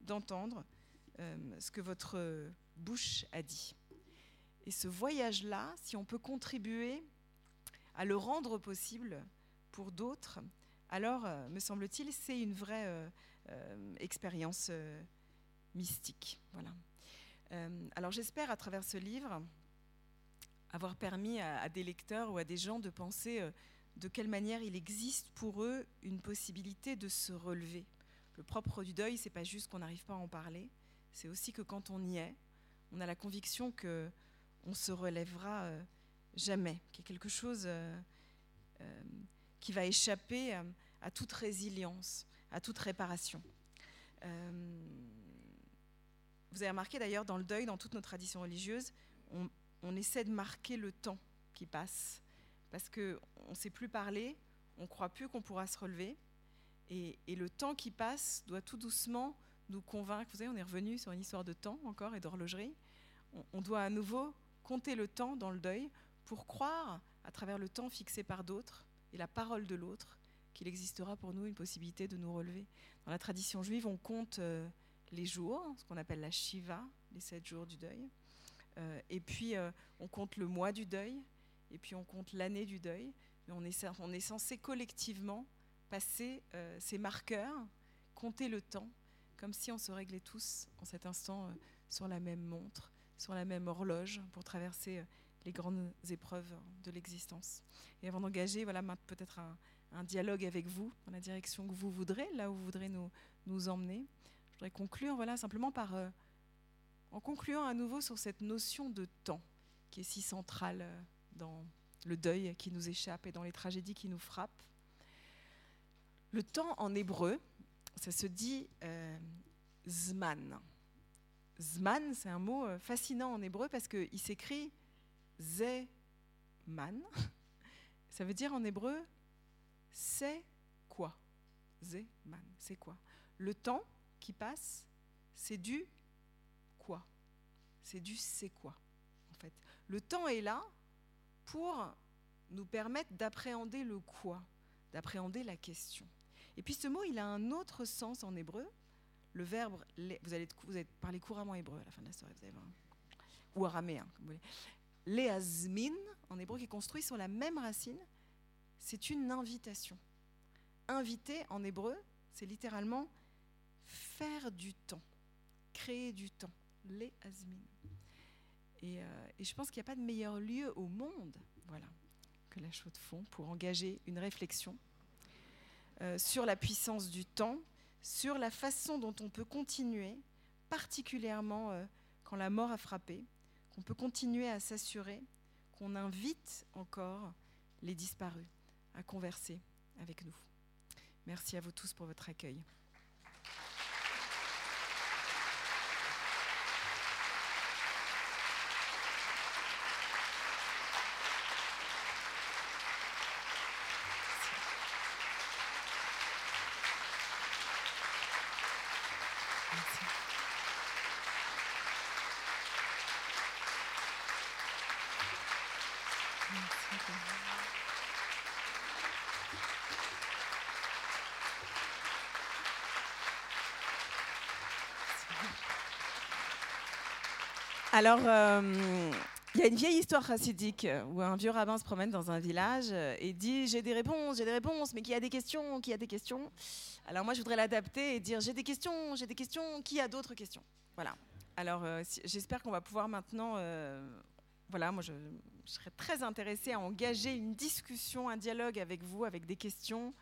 d'entendre euh, ce que votre bouche a dit. Et ce voyage-là, si on peut contribuer à le rendre possible pour d'autres, alors, euh, me semble-t-il, c'est une vraie euh, expérience mystique. Voilà. Alors, j'espère, à travers ce livre, avoir permis à, des lecteurs ou à des gens de penser de quelle manière il existe pour eux une possibilité de se relever. Le propre du deuil, c'est pas juste qu'on n'arrive pas à en parler, c'est aussi que quand on y est, on a la conviction que on se relèvera euh, jamais, qu'il y a quelque chose euh, euh, qui va échapper à, toute résilience, à toute réparation. Vous avez remarqué d'ailleurs dans le deuil, dans toutes nos traditions religieuses, on, on essaie de marquer le temps qui passe, parce qu'on ne sait plus parler, on ne croit plus qu'on pourra se relever, et, le temps qui passe doit tout doucement nous convaincre. Vous savez, on est revenu sur une histoire de temps encore et d'horlogerie. On, doit à nouveau compter le temps dans le deuil pour croire, à travers le temps fixé par d'autres et la parole de l'autre, qu'il existera pour nous une possibilité de nous relever. Dans la tradition juive, on compte euh, les jours, ce qu'on appelle la Shiva, les sept jours du deuil. Euh, et puis, euh, on compte le mois du deuil, et puis on compte l'année du deuil. Mais on est censé collectivement passer euh, ces marqueurs, compter le temps, comme si on se réglait tous en cet instant sur la même montre, sur la même horloge, pour traverser les grandes épreuves de l'existence. Et avant d'engager voilà, peut-être un, dialogue avec vous, dans la direction que vous voudrez, là où vous voudrez nous, emmener, je voudrais conclure voilà, simplement euh, en concluant à nouveau sur cette notion de temps qui est si centrale euh, dans le deuil qui nous échappe et dans les tragédies qui nous frappent. Le temps en hébreu, ça se dit euh, zman. Zman, c'est un mot euh, fascinant en hébreu parce qu'il s'écrit Zeman. Ça veut dire en hébreu c'est quoi? Zeman, c'est quoi? Le temps qui passe, c'est du quoi? C'est du c'est quoi en fait. Le temps est là pour nous permettre d'appréhender le quoi, d'appréhender la question. Et puis ce mot, il a un autre sens en hébreu. Le verbe, vous allez, parler couramment hébreu à la fin de la soirée, vous allez voir. Ou araméen, comme vous voulez. Léazmin, en hébreu, qui est construit sur la même racine, c'est une invitation. Inviter, en hébreu, c'est littéralement faire du temps, créer du temps. Léazmin. Et, euh, et, je pense qu'il n'y a pas de meilleur lieu au monde voilà, que la chaux de fond pour engager une réflexion sur la puissance du temps, sur la façon dont on peut continuer, particulièrement euh, quand la mort a frappé, qu'on peut continuer à s'assurer qu'on invite encore les disparus à converser avec nous. Merci à vous tous pour votre accueil. Alors, euh, il y a une vieille histoire chassidique où un vieux rabbin se promène dans un village et dit J'ai des réponses, j'ai des réponses, mais qui a des questions Qui a des questions? Alors, moi, je voudrais l'adapter et dire J'ai des questions, j'ai des questions, qui a d'autres questions? Voilà. Alors, euh, j'espère qu'on va pouvoir maintenant. Euh, voilà, moi, je, serais très intéressée à engager une discussion, un dialogue avec vous, avec des questions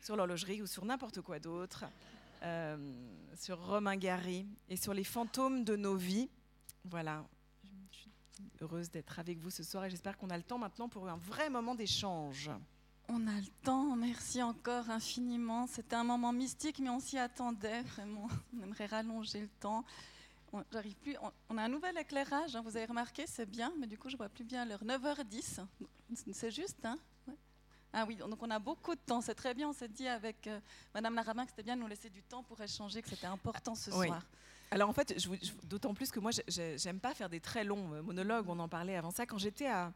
sur l'horlogerie ou sur n'importe quoi d'autre, sur Romain Gary et sur les fantômes de nos vies. Voilà, je suis heureuse d'être avec vous ce soir et j'espère qu'on a le temps maintenant pour un vrai moment d'échange. On a le temps, merci encore infiniment. C'était un moment mystique, mais on s'y attendait vraiment. On aimerait rallonger le temps. J'arrive plus. On, a un nouvel éclairage, hein, vous avez remarqué, c'est bien, mais du coup, je vois plus bien l'heure. 9h10, c'est juste, hein? Ah oui, donc on a beaucoup de temps, c'est très bien. On s'est dit avec euh, Madame Larabin que c'était bien de nous laisser du temps pour échanger, que c'était important ce soir. Alors en fait, d'autant plus que moi, j'aime pas faire des très longs euh, monologues, on en parlait avant ça. Quand j'étais à,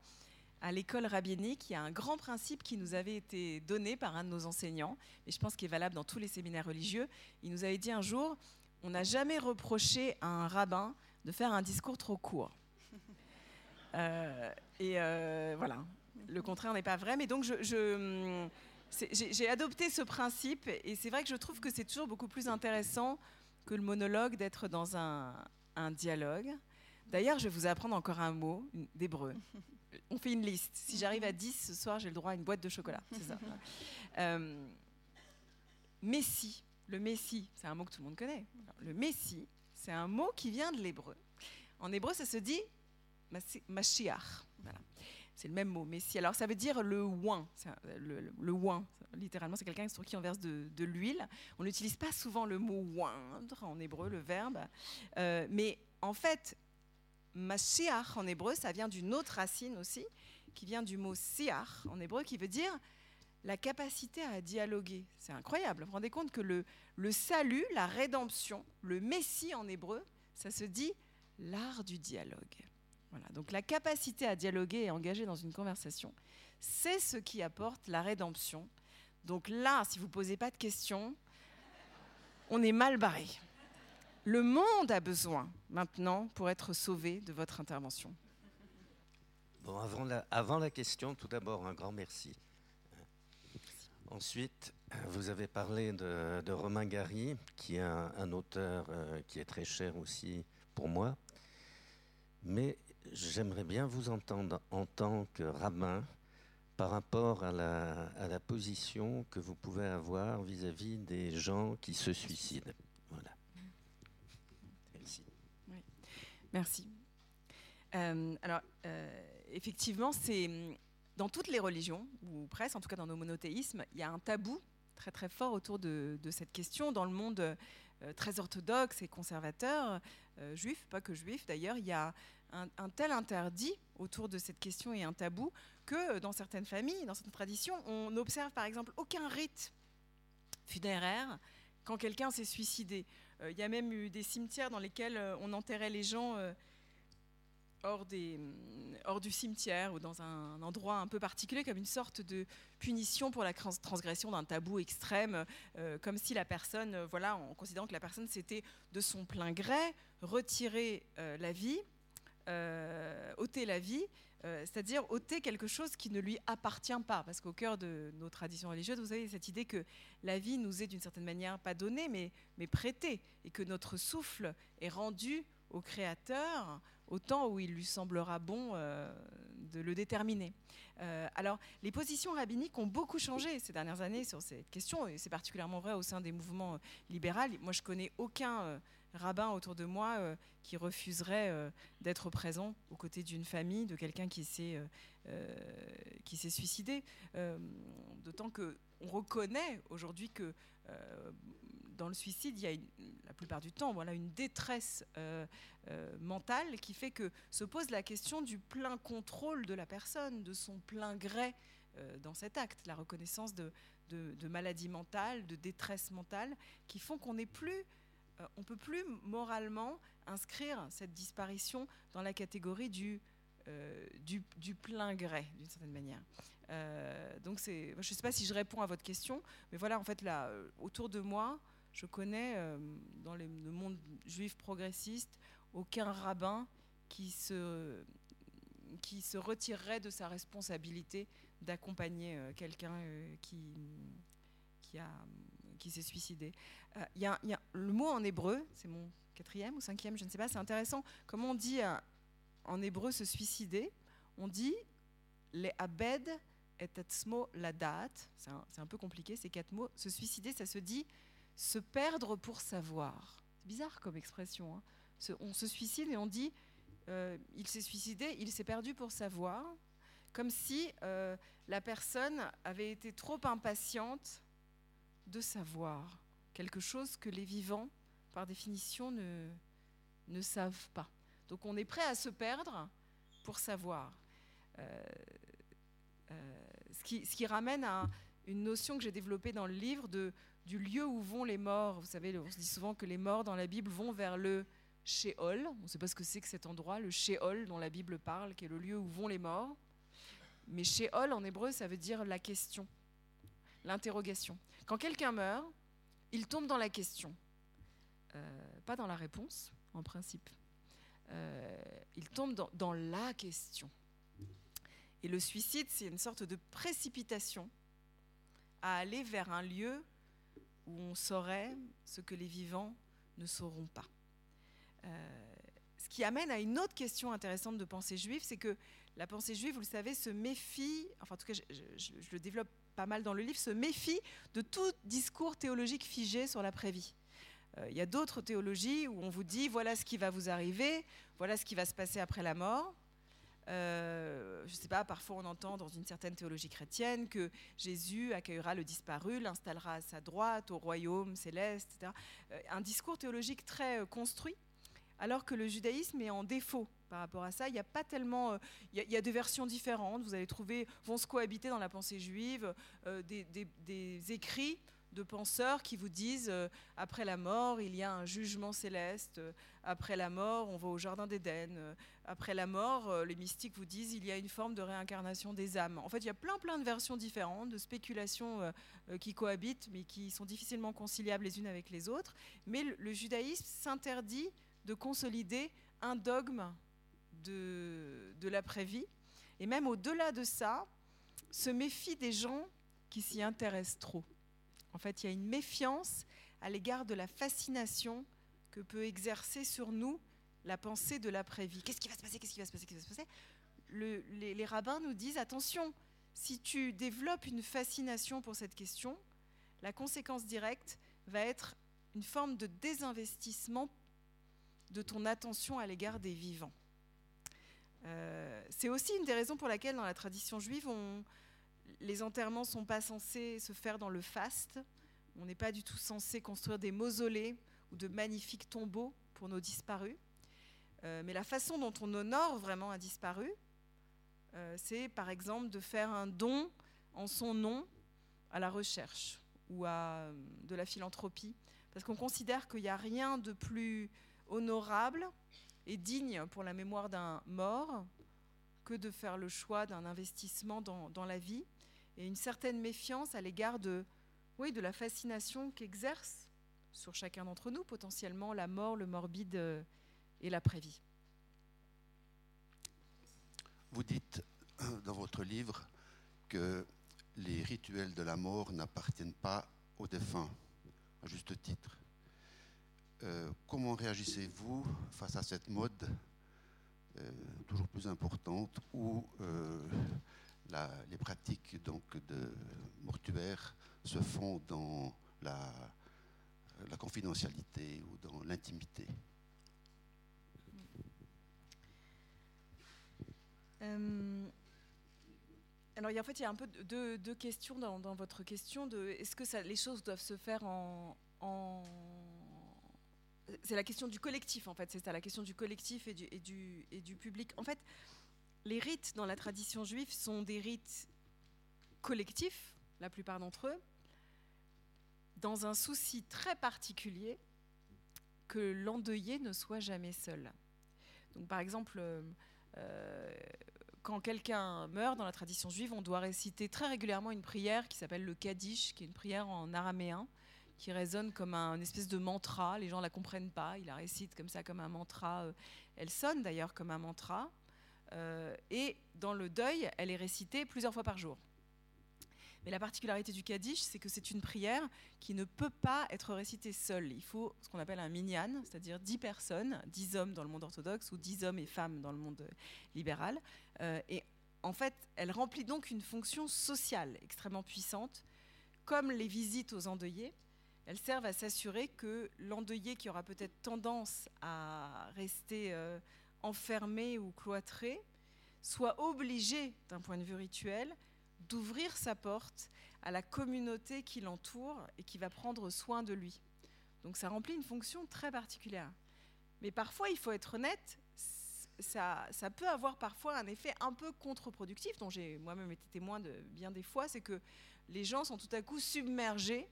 l'école rabbinique, il y a un grand principe qui nous avait été donné par un de nos enseignants, et je pense qu'il est valable dans tous les séminaires religieux. Il nous avait dit un jour, on n'a jamais reproché à un rabbin de faire un discours trop court. Euh, et euh, voilà, le contraire n'est pas vrai, mais donc j'ai adopté ce principe, et c'est vrai que je trouve que c'est toujours beaucoup plus intéressant que le monologue d'être dans un, dialogue. D'ailleurs, je vais vous apprendre encore un mot d'hébreu. On fait une liste. Si j'arrive à 10 ce soir, j'ai le droit à une boîte de chocolat. C'est ça. Euh, messie. Le Messie, c'est un mot que tout le monde connaît. Le Messie, c'est un mot qui vient de l'hébreu. En hébreu, ça se dit Mashiach. C'est le même mot, Messie. Alors, ça veut dire le oin. Le, littéralement, c'est quelqu'un sur qui on verse de, l'huile. On n'utilise pas souvent le mot oindre en hébreu, le verbe. Euh, mais en fait, Mashiach en hébreu, ça vient d'une autre racine aussi, qui vient du mot siach en hébreu, qui veut dire la capacité à dialoguer. C'est incroyable. Vous vous rendez compte que le salut, la rédemption, le Messie en hébreu, ça se dit l'art du dialogue. Donc la capacité à dialoguer et engager dans une conversation, c'est ce qui apporte la rédemption. Donc là, si vous ne posez pas de questions, on est mal barré. Le monde a besoin maintenant pour être sauvé de votre intervention. Bon, avant la, avant la question, tout d'abord, un grand merci. Ensuite, vous avez parlé de, Romain Gary, qui est un, auteur euh, qui est très cher aussi pour moi. Mais j'aimerais bien vous entendre en tant que rabbin par rapport à la, position que vous pouvez avoir vis-à-vis des gens qui se suicident. Voilà. Merci. Merci. Euh, alors, euh, effectivement, c'est dans toutes les religions, ou presque, en tout cas dans nos monothéismes, il y a un tabou très très fort autour de, cette question. Dans le monde euh, très orthodoxe et conservateur, juif, pas que juif d'ailleurs, il y a un, tel interdit autour de cette question et un tabou que dans certaines familles, dans certaines traditions, on n'observe par exemple aucun rite funéraire quand quelqu'un s'est suicidé. Euh, il y a même eu des cimetières dans lesquels euh, on enterrait les gens euh, hors, des, hors du cimetière ou dans un, endroit un peu particulier comme une sorte de punition pour la transgression d'un tabou extrême, comme si la personne, voilà, en considérant que la personne s'était de son plein gré retiré la vie euh, ôter la vie, euh, c'est-à-dire ôter quelque chose qui ne lui appartient pas. Parce qu'au cœur de nos traditions religieuses, vous avez cette idée que la vie nous est d'une certaine manière pas donnée, mais, mais prêtée, et que notre souffle est rendu au Créateur au temps où il lui semblera bon euh, de le déterminer. alors, les positions rabbiniques ont beaucoup changé ces dernières années sur cette question, et c'est particulièrement vrai au sein des mouvements libéraux. Moi, je connais aucun rabbin autour de moi euh, qui refuserait euh, d'être présent aux côtés d'une famille, de quelqu'un qui s'est euh, suicidé. D'autant que on reconnaît aujourd'hui que dans le suicide, il y a la plupart du temps voilà, une détresse mentale qui fait que se pose la question du plein contrôle de la personne, de son plein gré dans cet acte, la reconnaissance de, de, de maladies mentales, de détresse mentale, qui font qu'on n'est plus on ne peut plus moralement inscrire cette disparition dans la catégorie du du, plein gré, d'une certaine manière. donc je ne sais pas si je réponds à votre question, mais voilà, en fait, là, autour de moi, je connais, dans le monde juif progressiste, aucun rabbin qui se, qui se retirerait de sa responsabilité d'accompagner quelqu'un qui, qui, a, qui s'est suicidé. Il y, a le mot en hébreu, c'est mon quatrième ou cinquième, je ne sais pas, c'est intéressant. Comment on dit en hébreu se suicider? On dit les abed et atzmo la date. C'est un, peu compliqué ces quatre mots. Se suicider, ça se dit se perdre pour savoir. C'est bizarre comme expression. Hein. on se suicide et on dit euh, il s'est suicidé, il s'est perdu pour savoir, comme si euh, la personne avait été trop impatiente de savoir quelque chose que les vivants, par définition, ne, ne savent pas. Donc on est prêt à se perdre pour savoir. Euh, ce, qui, ce, qui, ramène à une notion que j'ai développée dans le livre de, du lieu où vont les morts. Vous savez, on se dit souvent que les morts dans la Bible vont vers le Sheol. On ne sait pas ce que c'est que cet endroit, le Sheol dont la Bible parle, qui est le lieu où vont les morts. Mais Sheol en hébreu, ça veut dire la question, l'interrogation. Quand quelqu'un meurt, il tombe dans la question, euh, pas dans la réponse, en principe. Euh, il tombe dans, la question. Et le suicide, c'est une sorte de précipitation à aller vers un lieu où on saurait ce que les vivants ne sauront pas. Euh, ce qui amène à une autre question intéressante de pensée juive, c'est que la pensée juive, vous le savez, se méfie, enfin en tout cas je, le développe pas mal dans le livre, se méfie de tout discours théologique figé sur l'après-vie. Euh, il y a d'autres théologies où on vous dit voilà ce qui va vous arriver, voilà ce qui va se passer après la mort. Euh, je ne sais pas, parfois on entend dans une certaine théologie chrétienne que Jésus accueillera le disparu, l'installera à sa droite, au royaume céleste, etc. un discours théologique très construit alors que le judaïsme est en défaut par rapport à ça. Il n'y a pas tellement. Euh, il y, a des versions différentes. Vous allez trouver, vont se cohabiter dans la pensée juive, euh, des, écrits de penseurs qui vous disent euh, après la mort, il y a un jugement céleste. après la mort, on va au jardin d'Éden. après la mort, les mystiques vous disent il y a une forme de réincarnation des âmes. En fait, il y a plein plein de versions différentes, de spéculations qui cohabitent, mais qui sont difficilement conciliables les unes avec les autres. Mais le judaïsme s'interdit de consolider un dogme de, de l'après-vie. Et même au-delà de ça, se méfie des gens qui s'y intéressent trop. En fait, il y a une méfiance à l'égard de la fascination que peut exercer sur nous la pensée de l'après-vie. Qu'est-ce qui va se passer Qu'est-ce qui va se passer Qu'est-ce qui va se passer? Les, les, rabbins nous disent attention, si tu développes une fascination pour cette question, la conséquence directe va être une forme de désinvestissement de ton attention à l'égard des vivants. Euh, c'est aussi une des raisons pour laquelle dans la tradition juive, les enterrements ne sont pas censés se faire dans le faste. On n'est pas du tout censé construire des mausolées ou de magnifiques tombeaux pour nos disparus. Euh, mais la façon dont on honore vraiment un disparu, euh, c'est par exemple de faire un don en son nom à la recherche ou à de la philanthropie. Parce qu'on considère qu'il n'y a rien de plus honorable et digne pour la mémoire d'un mort que de faire le choix d'un investissement dans, la vie et une certaine méfiance à l'égard de, oui, de la fascination qu'exerce sur chacun d'entre nous potentiellement la mort, le morbide euh, et l'après-vie. Vous dites euh, dans votre livre que les rituels de la mort n'appartiennent pas aux défunts, à juste titre. Euh, comment réagissez-vous face à cette mode euh, toujours plus importante où euh, les pratiques donc, de mortuaire se font dans la, confidentialité ou dans l'intimité? Alors, en fait, il y a un peu deux, questions dans, votre question. Est-ce que ça, les choses doivent se faire en c'est la question du collectif, en fait. C'est ça, la question du collectif et du, public. En fait, les rites dans la tradition juive sont des rites collectifs, la plupart d'entre eux, dans un souci très particulier que l'endeuillé ne soit jamais seul. Donc, par exemple, euh, quand quelqu'un meurt dans la tradition juive, on doit réciter très régulièrement une prière qui s'appelle le Kaddish, qui est une prière en araméen, qui résonne comme un, une espèce de mantra. Les gens ne la comprennent pas, ils la récitent comme ça, comme un mantra. Elle sonne d'ailleurs comme un mantra. et dans le deuil, elle est récitée plusieurs fois par jour. Mais la particularité du Kaddish, c'est que c'est une prière qui ne peut pas être récitée seule. Il faut ce qu'on appelle un minyan, c'est-à-dire 10 personnes, 10 hommes dans le monde orthodoxe ou 10 hommes et femmes dans le monde libéral. Euh, et en fait, elle remplit donc une fonction sociale extrêmement puissante, comme les visites aux endeuillés. Elles servent à s'assurer que l'endeuillé qui aura peut-être tendance à rester euh, enfermé ou cloîtré soit obligé, d'un point de vue rituel, d'ouvrir sa porte à la communauté qui l'entoure et qui va prendre soin de lui. Donc ça remplit une fonction très particulière. Mais parfois, il faut être honnête, ça, ça peut avoir parfois un effet un peu contre-productif, dont j'ai moi-même été témoin de bien des fois, c'est que les gens sont tout à coup submergés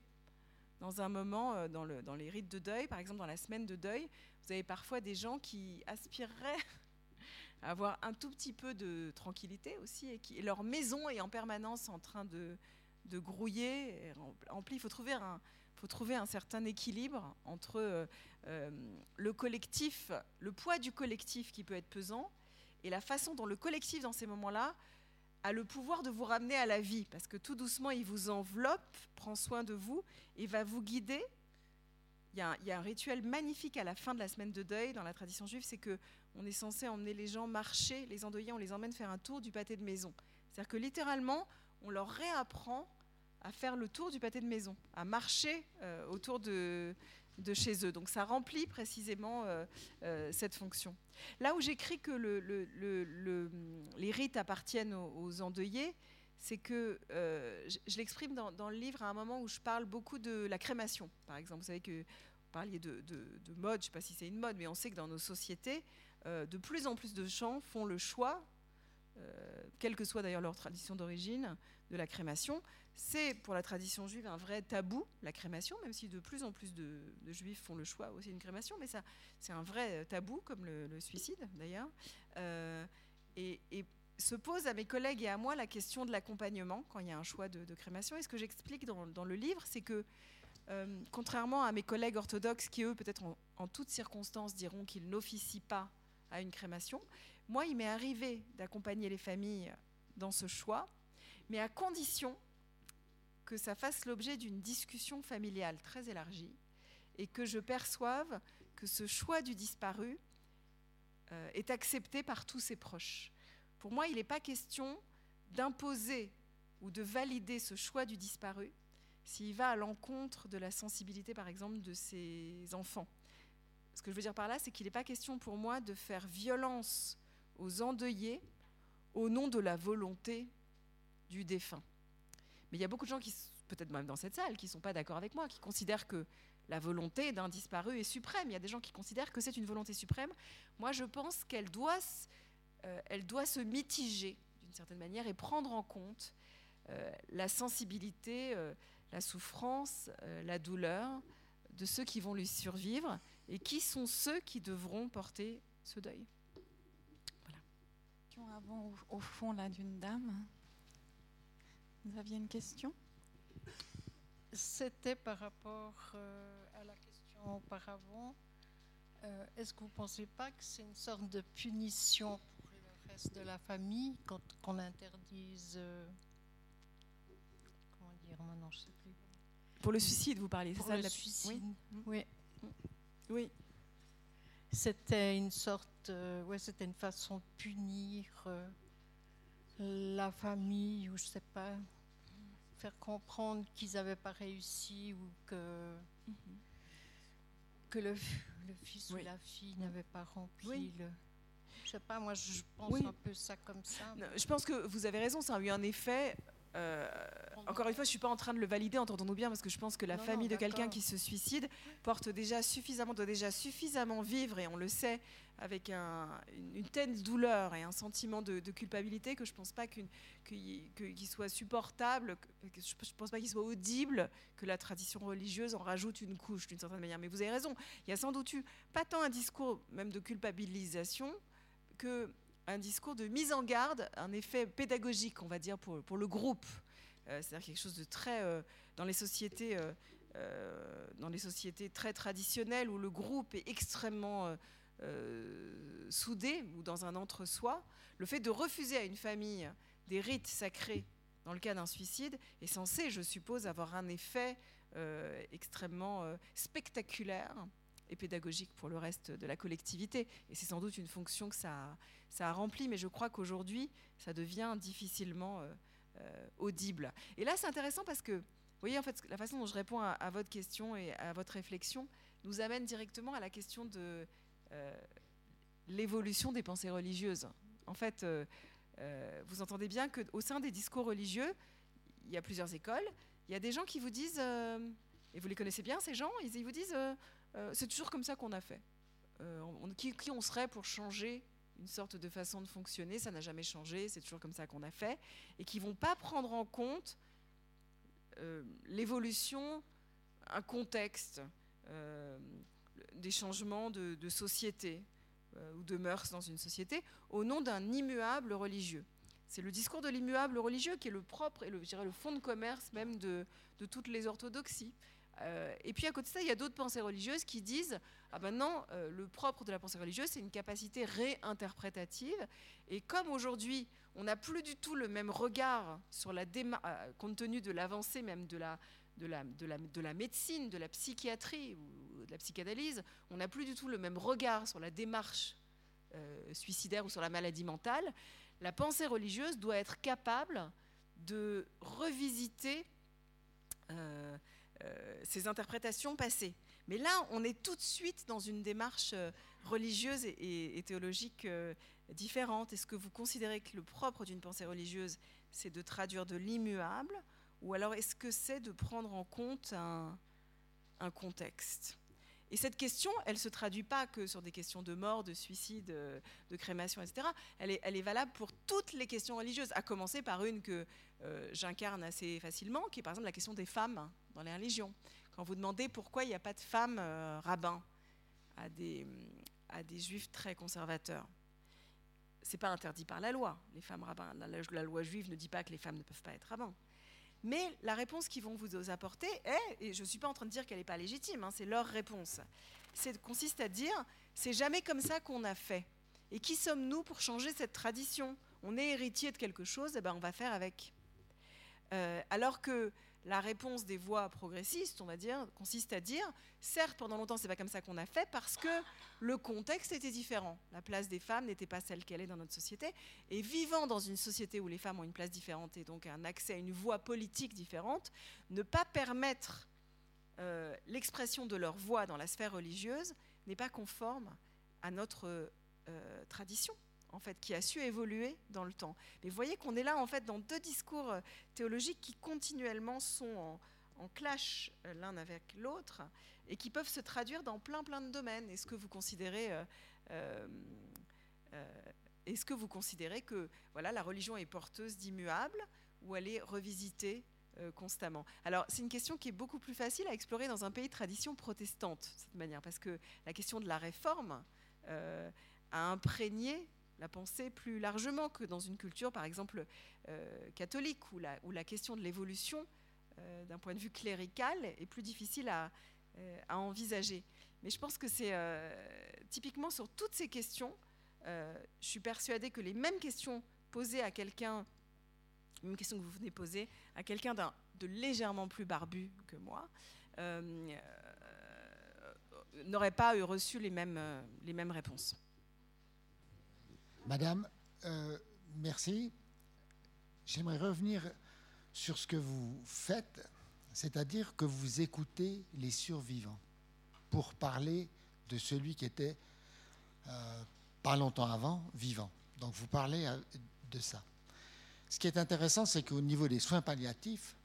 dans un moment, euh, dans, le, dans les rites de deuil, par exemple dans la semaine de deuil, vous avez parfois des gens qui aspireraient avoir un tout petit peu de tranquillité aussi, et, qui, leur maison est en permanence en train de, grouiller, remplie. Il faut trouver un, faut trouver un certain équilibre entre euh, euh, le collectif, le poids du collectif qui peut être pesant, et la façon dont le collectif, dans ces moments-là, a le pouvoir de vous ramener à la vie, parce que tout doucement, il vous enveloppe, prend soin de vous, et va vous guider. Il y, a un rituel magnifique à la fin de la semaine de deuil dans la tradition juive, c'est que on est censé emmener les gens marcher, les endeuillés, on les emmène faire un tour du pâté de maison. C'est-à-dire que littéralement, on leur réapprend à faire le tour du pâté de maison, à marcher euh, autour de, de, chez eux. Donc ça remplit précisément euh, euh, cette fonction. Là où j'écris que le, le, les rites appartiennent aux, endeuillés, c'est que je, l'exprime dans, le livre à un moment où je parle beaucoup de la crémation, par exemple. Vous savez que vous parliez de, de, de mode, je ne sais pas si c'est une mode, mais on sait que dans nos sociétés, euh, de plus en plus de gens font le choix, euh, quelle que soit d'ailleurs leur tradition d'origine, de la crémation. C'est pour la tradition juive un vrai tabou, la crémation, même si de plus en plus de, juifs font le choix aussi d'une crémation, mais ça, c'est un vrai tabou, comme le, suicide d'ailleurs. Euh, et, se pose à mes collègues et à moi la question de l'accompagnement quand il y a un choix de, crémation. Et ce que j'explique dans, le livre, c'est que contrairement à mes collègues orthodoxes qui, eux, peut-être en, en toutes circonstances, diront qu'ils n'officient pas à une crémation. Moi, il m'est arrivé d'accompagner les familles dans ce choix, mais à condition que ça fasse l'objet d'une discussion familiale très élargie et que je perçoive que ce choix du disparu euh, est accepté par tous ses proches. Pour moi, il n'est pas question d'imposer ou de valider ce choix du disparu s'il va à l'encontre de la sensibilité, par exemple, de ses enfants. Ce que je veux dire par là, c'est qu'il n'est pas question pour moi de faire violence aux endeuillés au nom de la volonté du défunt. Mais il y a beaucoup de gens qui, peut-être même dans cette salle, qui ne sont pas d'accord avec moi, qui considèrent que la volonté d'un disparu est suprême. Il y a des gens qui considèrent que c'est une volonté suprême. Moi, je pense qu'elle doit, euh, elle doit se mitiger d'une certaine manière et prendre en compte euh, la sensibilité, euh, la souffrance, la douleur de ceux qui vont lui survivre et qui sont ceux qui devront porter ce deuil. Voilà. Avant, au fond, là, d'une dame. Vous aviez une question? C'était par rapport euh, à la question auparavant. Euh, est-ce que vous ne pensez pas que c'est une sorte de punition pour le reste de la famille quand on interdise. Euh, comment dire Maintenant, je sais plus. Pour le suicide, vous parlez, c'est ça le suicide. Oui. oui. Oui. C'était une sorte, euh, ouais, c'était une façon de punir euh, la famille, ou je sais pas, faire comprendre qu'ils n'avaient pas réussi ou que, mhm. que le, le fils ou la fille n'avait pas rempli le. Je sais pas, moi je pense un peu ça comme ça. je pense que vous avez raison, ça a eu un effet euh, encore une fois, je ne suis pas en train de le valider, entendons-nous bien, parce que je pense que la famille de quelqu'un qui se suicide porte déjà suffisamment, doit déjà suffisamment vivre, et on le sait, avec une, telle douleur et un sentiment de, culpabilité que je ne pense pas qu'il soit supportable, que je ne pense pas qu'il soit audible que la tradition religieuse en rajoute une couche d'une certaine manière. Mais vous avez raison, il y a sans doute eu pas tant un discours même de culpabilisation que un discours de mise en garde, un effet pédagogique, on va dire, pour, pour le groupe. Euh, c'est-à-dire quelque chose de très... Euh, dans les sociétés... dans les sociétés très traditionnelles où le groupe est extrêmement soudé ou dans un entre-soi, le fait de refuser à une famille des rites sacrés dans le cas d'un suicide est censé, je suppose, avoir un effet extrêmement spectaculaire et pédagogique pour le reste de la collectivité. Et c'est sans doute une fonction que ça, a rempli, mais je crois qu'aujourd'hui, ça devient difficilement euh, euh, audible. Et là, c'est intéressant parce que, vous voyez, en fait, la façon dont je réponds à, votre question et à votre réflexion nous amène directement à la question de euh, l'évolution des pensées religieuses. En fait, vous entendez bien qu'au sein des discours religieux, il y a plusieurs écoles. Il y a des gens qui vous disent, et vous les connaissez bien, ces gens, ils vous disent euh, c'est toujours comme ça qu'on a fait. Euh, qui, on serait pour changer une sorte de façon de fonctionner Ça n'a jamais changé, c'est toujours comme ça qu'on a fait. Et qui vont pas prendre en compte euh, l'évolution, un contexte, des changements de, société ou de mœurs dans une société au nom d'un immuable religieux. C'est le discours de l'immuable religieux qui est le propre et le, je le fond de commerce même de toutes les orthodoxies. Euh, et puis à côté de ça, il y a d'autres pensées religieuses qui disent ah ben non, euh, le propre de la pensée religieuse, c'est une capacité réinterprétative. Et comme aujourd'hui, on n'a plus du tout le même regard sur la démarche, euh, compte tenu de l'avancée même de la, de la, de, la, de la, médecine, de la psychiatrie ou de la psychanalyse, on n'a plus du tout le même regard sur la démarche suicidaire ou sur la maladie mentale. La pensée religieuse doit être capable de revisiter ces interprétations passées. Mais là, on est tout de suite dans une démarche euh, religieuse et, théologique euh, différente. Est-ce que vous considérez que le propre d'une pensée religieuse, c'est de traduire de l'immuable Ou alors est-ce que c'est de prendre en compte un, contexte? Et cette question, elle ne se traduit pas que sur des questions de mort, de suicide, de crémation, etc. Elle est valable pour toutes les questions religieuses, à commencer par une que j'incarne assez facilement, qui est par exemple la question des femmes dans les religions. Quand vous demandez pourquoi il n'y a pas de femmes euh, rabbins à des, à des juifs très conservateurs, c'est pas interdit par la loi, les femmes rabbins. La, loi juive ne dit pas que les femmes ne peuvent pas être rabbins. Mais la réponse qu'ils vont vous apporter est, et je ne suis pas en train de dire qu'elle n'est pas légitime, hein, c'est leur réponse, c'est, consiste à dire c'est jamais comme ça qu'on a fait. Et qui sommes-nous pour changer cette tradition? On est héritier de quelque chose, et ben on va faire avec. Euh, alors que la réponse des voix progressistes, on va dire, consiste à dire, certes, pendant longtemps, c'est pas comme ça qu'on a fait parce que le contexte était différent. La place des femmes n'était pas celle qu'elle est dans notre société. Et vivant dans une société où les femmes ont une place différente et donc un accès à une voix politique différente, ne pas permettre euh, l'expression de leur voix dans la sphère religieuse n'est pas conforme à notre euh, tradition en fait, qui a su évoluer dans le temps. Mais vous voyez qu'on est là, en fait, dans deux discours euh, théologiques qui continuellement sont en, clash euh, l'un avec l'autre et qui peuvent se traduire dans plein, plein de domaines. Est-ce que vous considérez... Euh, est-ce que vous considérez que voilà, la religion est porteuse d'immuables ou elle est revisitée constamment? Alors, c'est une question qui est beaucoup plus facile à explorer dans un pays de tradition protestante, de cette manière, parce que la question de la réforme a imprégné la pensée plus largement que dans une culture, par exemple, euh, catholique, où la, question de l'évolution, euh, d'un point de vue clérical, est plus difficile à, euh, envisager. Mais je pense que c'est typiquement sur toutes ces questions, je suis persuadée que les mêmes questions posées à quelqu'un, les mêmes questions que vous venez poser à quelqu'un de légèrement plus barbu que moi, n'auraient pas reçu les mêmes, les mêmes réponses. Madame, euh, merci. J'aimerais revenir sur ce que vous faites, c'est-à-dire que vous écoutez les survivants pour parler de celui qui était euh, pas longtemps avant vivant. Donc vous parlez euh, de ça. Ce qui est intéressant, c'est qu'au niveau des soins palliatifs,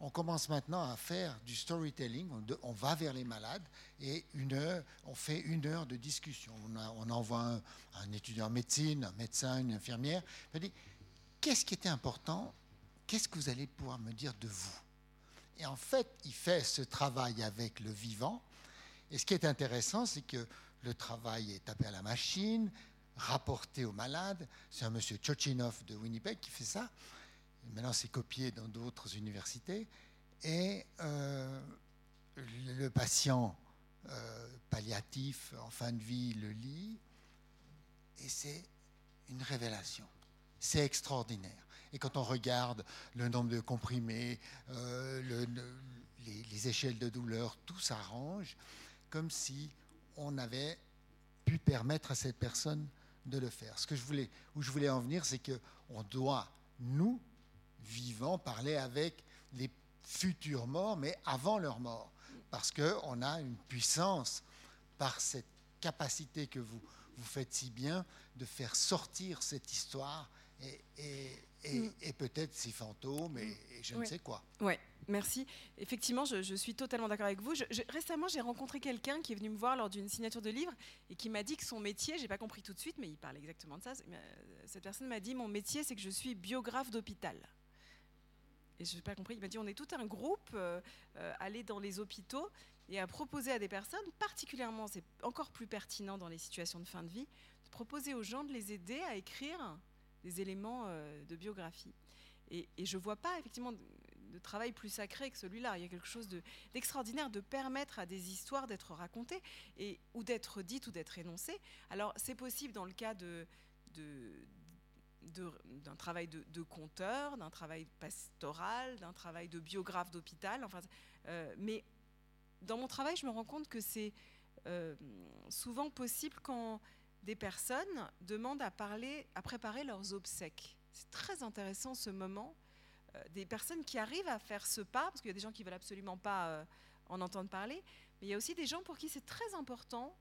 on commence maintenant à faire du storytelling, on, va vers les malades et une heure, on fait une heure de discussion. On, envoie un, étudiant en médecine, un médecin, une infirmière, on dit qu'est-ce qui était important, qu'est-ce que vous allez pouvoir me dire de vous? Et en fait, il fait ce travail avec le vivant. Et ce qui est intéressant, c'est que le travail est tapé à la machine, rapporter aux malades. C'est un monsieur Chochinov de Winnipeg qui fait ça. Maintenant, c'est copié dans d'autres universités. Et euh, le patient euh, palliatif en fin de vie le lit. Et c'est une révélation. C'est extraordinaire. Et quand on regarde le nombre de comprimés, euh, le, les, les, échelles de douleur, tout s'arrange comme si on avait pu permettre à cette personne de le faire. Ce que je voulais, où je voulais en venir, c'est qu'on doit, nous, vivants, parler avec les futurs morts, mais avant leur mort. Parce qu'on a une puissance par cette capacité que vous, vous faites si bien de faire sortir cette histoire et, et, et, mm. et peut-être ces fantômes et, je ne sais quoi. Ouais, merci. Effectivement, je, je suis totalement d'accord avec vous. Je, je, récemment, j'ai rencontré quelqu'un qui est venu me voir lors d'une signature de livre et qui m'a dit que son métier, j'ai pas compris tout de suite, mais il parle exactement de ça. Cette personne m'a dit mon métier, c'est que je suis biographe d'hôpital. Et je n'ai pas compris. Il m'a dit on est tout un groupe euh, euh, aller dans les hôpitaux et à proposer à des personnes, particulièrement, c'est encore plus pertinent dans les situations de fin de vie, de proposer aux gens de les aider à écrire des éléments euh, de biographie. Et, je ne vois pas effectivement de, travail plus sacré que celui-là. Il y a quelque chose d'extraordinaire de, de, permettre à des histoires d'être racontées et, ou d'être dites ou d'être énoncées. Alors c'est possible dans le cas de, d'un travail de, de conteur, d'un travail pastoral, d'un travail de biographe d'hôpital. Enfin, euh, mais dans mon travail, je me rends compte que c'est euh, souvent possible quand des personnes demandent à parler, à préparer leurs obsèques. C'est très intéressant ce moment. Euh, des personnes qui arrivent à faire ce pas, parce qu'il y a des gens qui veulent absolument pas en entendre parler, mais il y a aussi des gens pour qui c'est très important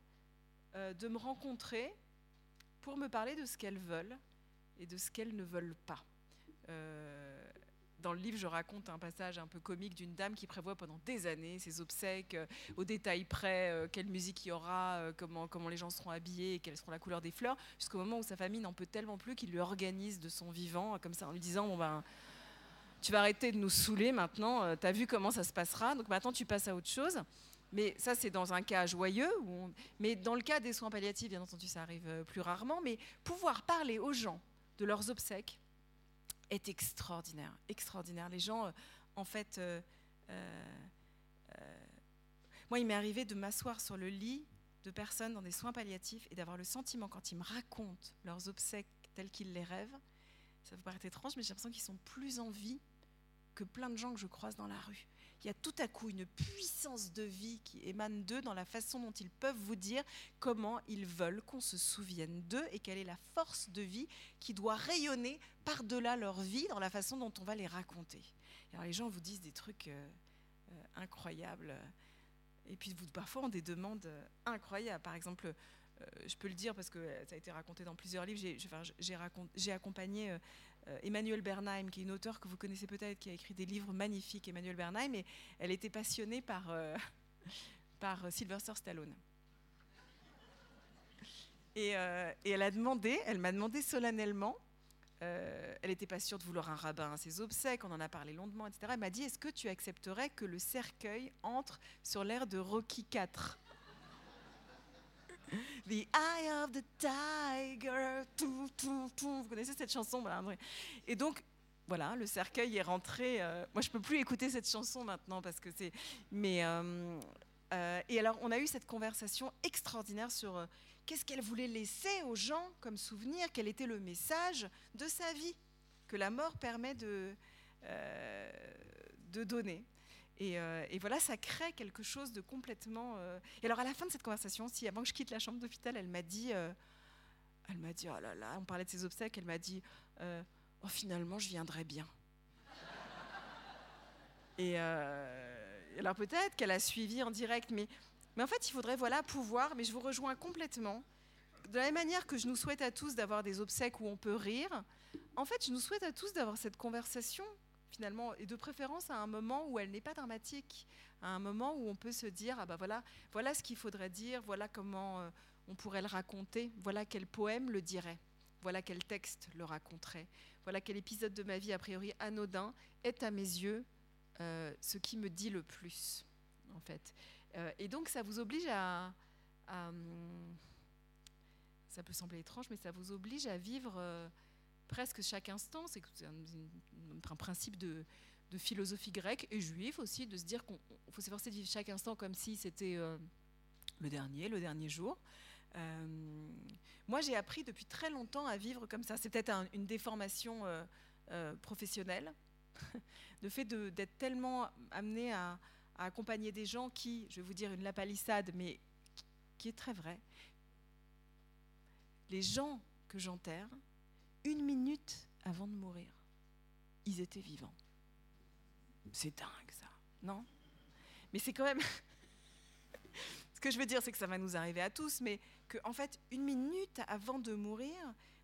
de me rencontrer pour me parler de ce qu'elles veulent et de ce qu'elles ne veulent pas. Euh, dans le livre, je raconte un passage un peu comique d'une dame qui prévoit pendant des années ses obsèques, euh, au détail près, euh, quelle musique il y aura, comment, comment les gens seront habillés, quelles seront la couleur des fleurs, jusqu'au moment où sa famille n'en peut tellement plus qu'il lui organise de son vivant, comme ça, en lui disant bon ben, tu vas arrêter de nous saouler maintenant, tu as vu comment ça se passera, donc maintenant tu passes à autre chose. Mais ça, c'est dans un cas joyeux. Mais dans le cas des soins palliatifs, bien entendu, ça arrive plus rarement. Mais pouvoir parler aux gens de leurs obsèques, est extraordinaire, extraordinaire. Les gens, euh, en fait, euh, euh, moi, il m'est arrivé de m'asseoir sur le lit de personnes dans des soins palliatifs et d'avoir le sentiment, quand ils me racontent leurs obsèques telles qu'ils les rêvent, ça vous paraît étrange, mais j'ai l'impression qu'ils sont plus en vie que plein de gens que je croise dans la rue. Il y a tout à coup une puissance de vie qui émane d'eux dans la façon dont ils peuvent vous dire comment ils veulent qu'on se souvienne d'eux et quelle est la force de vie qui doit rayonner par-delà leur vie dans la façon dont on va les raconter. Alors les gens vous disent des trucs euh, euh, incroyables et puis vous, parfois on des demandes euh, incroyables. Par exemple, euh, je peux le dire parce que ça a été raconté dans plusieurs livres, j'ai accompagné euh, Emmanuel Bernheim, qui est une auteure que vous connaissez peut-être, qui a écrit des livres magnifiques, Emmanuel Bernheim, et elle était passionnée par, euh, par Sylvester Stallone. Et, euh, elle a demandé, elle m'a demandé solennellement, euh, elle n'était pas sûre de vouloir un rabbin à ses obsèques, on en a parlé longuement, etc. Elle m'a dit, est-ce que tu accepterais que le cercueil entre sur l'air de Rocky IV The Eye of the Tiger. Tout, tout, tout. Vous connaissez cette chanson Et donc, voilà, le cercueil est rentré. Euh, moi, je peux plus écouter cette chanson maintenant parce que c'est. Mais euh, euh, et alors, on a eu cette conversation extraordinaire sur qu'est-ce qu'elle voulait laisser aux gens comme souvenir, quel était le message de sa vie que la mort permet de de donner? Et, euh, et, voilà, ça crée quelque chose de complètement. Euh... Et alors, à la fin de cette conversation, si avant que je quitte la chambre d'hôpital, elle m'a dit, euh... elle m'a dit, oh là là, on parlait de ses obsèques, elle m'a dit, oh finalement, je viendrai bien. et alors peut-être qu'elle a suivi en direct, mais, mais en fait, il faudrait voilà pouvoir. Mais je vous rejoins complètement. De la même manière que je nous souhaite à tous d'avoir des obsèques où on peut rire, en fait, je nous souhaite à tous d'avoir cette conversation finalement, et de préférence à un moment où elle n'est pas dramatique, à un moment où on peut se dire ah bah voilà, voilà ce qu'il faudrait dire, voilà comment euh, on pourrait le raconter, voilà quel poème le dirait, voilà quel texte le raconterait, voilà quel épisode de ma vie a priori anodin est à mes yeux euh, ce qui me dit le plus, en fait. Euh, et donc ça vous oblige à, à ça peut sembler étrange, mais ça vous oblige à vivre presque chaque instant. C'est un, principe de, philosophie grecque et juive aussi, de se dire qu'il faut s'efforcer de vivre chaque instant comme si c'était le dernier, le dernier jour. Euh, moi, j'ai appris depuis très longtemps à vivre comme ça. C'est peut-être une déformation euh, euh, professionnelle, le fait d'être tellement amené à, accompagner des gens qui, je vais vous dire une lapalissade, mais qui est très vrai. Les gens que j'enterre, une minute avant de mourir, ils étaient vivants. C'est dingue ça, non? Mais c'est quand même ce que je veux dire, c'est que ça va nous arriver à tous, mais que, en fait, une minute avant de mourir,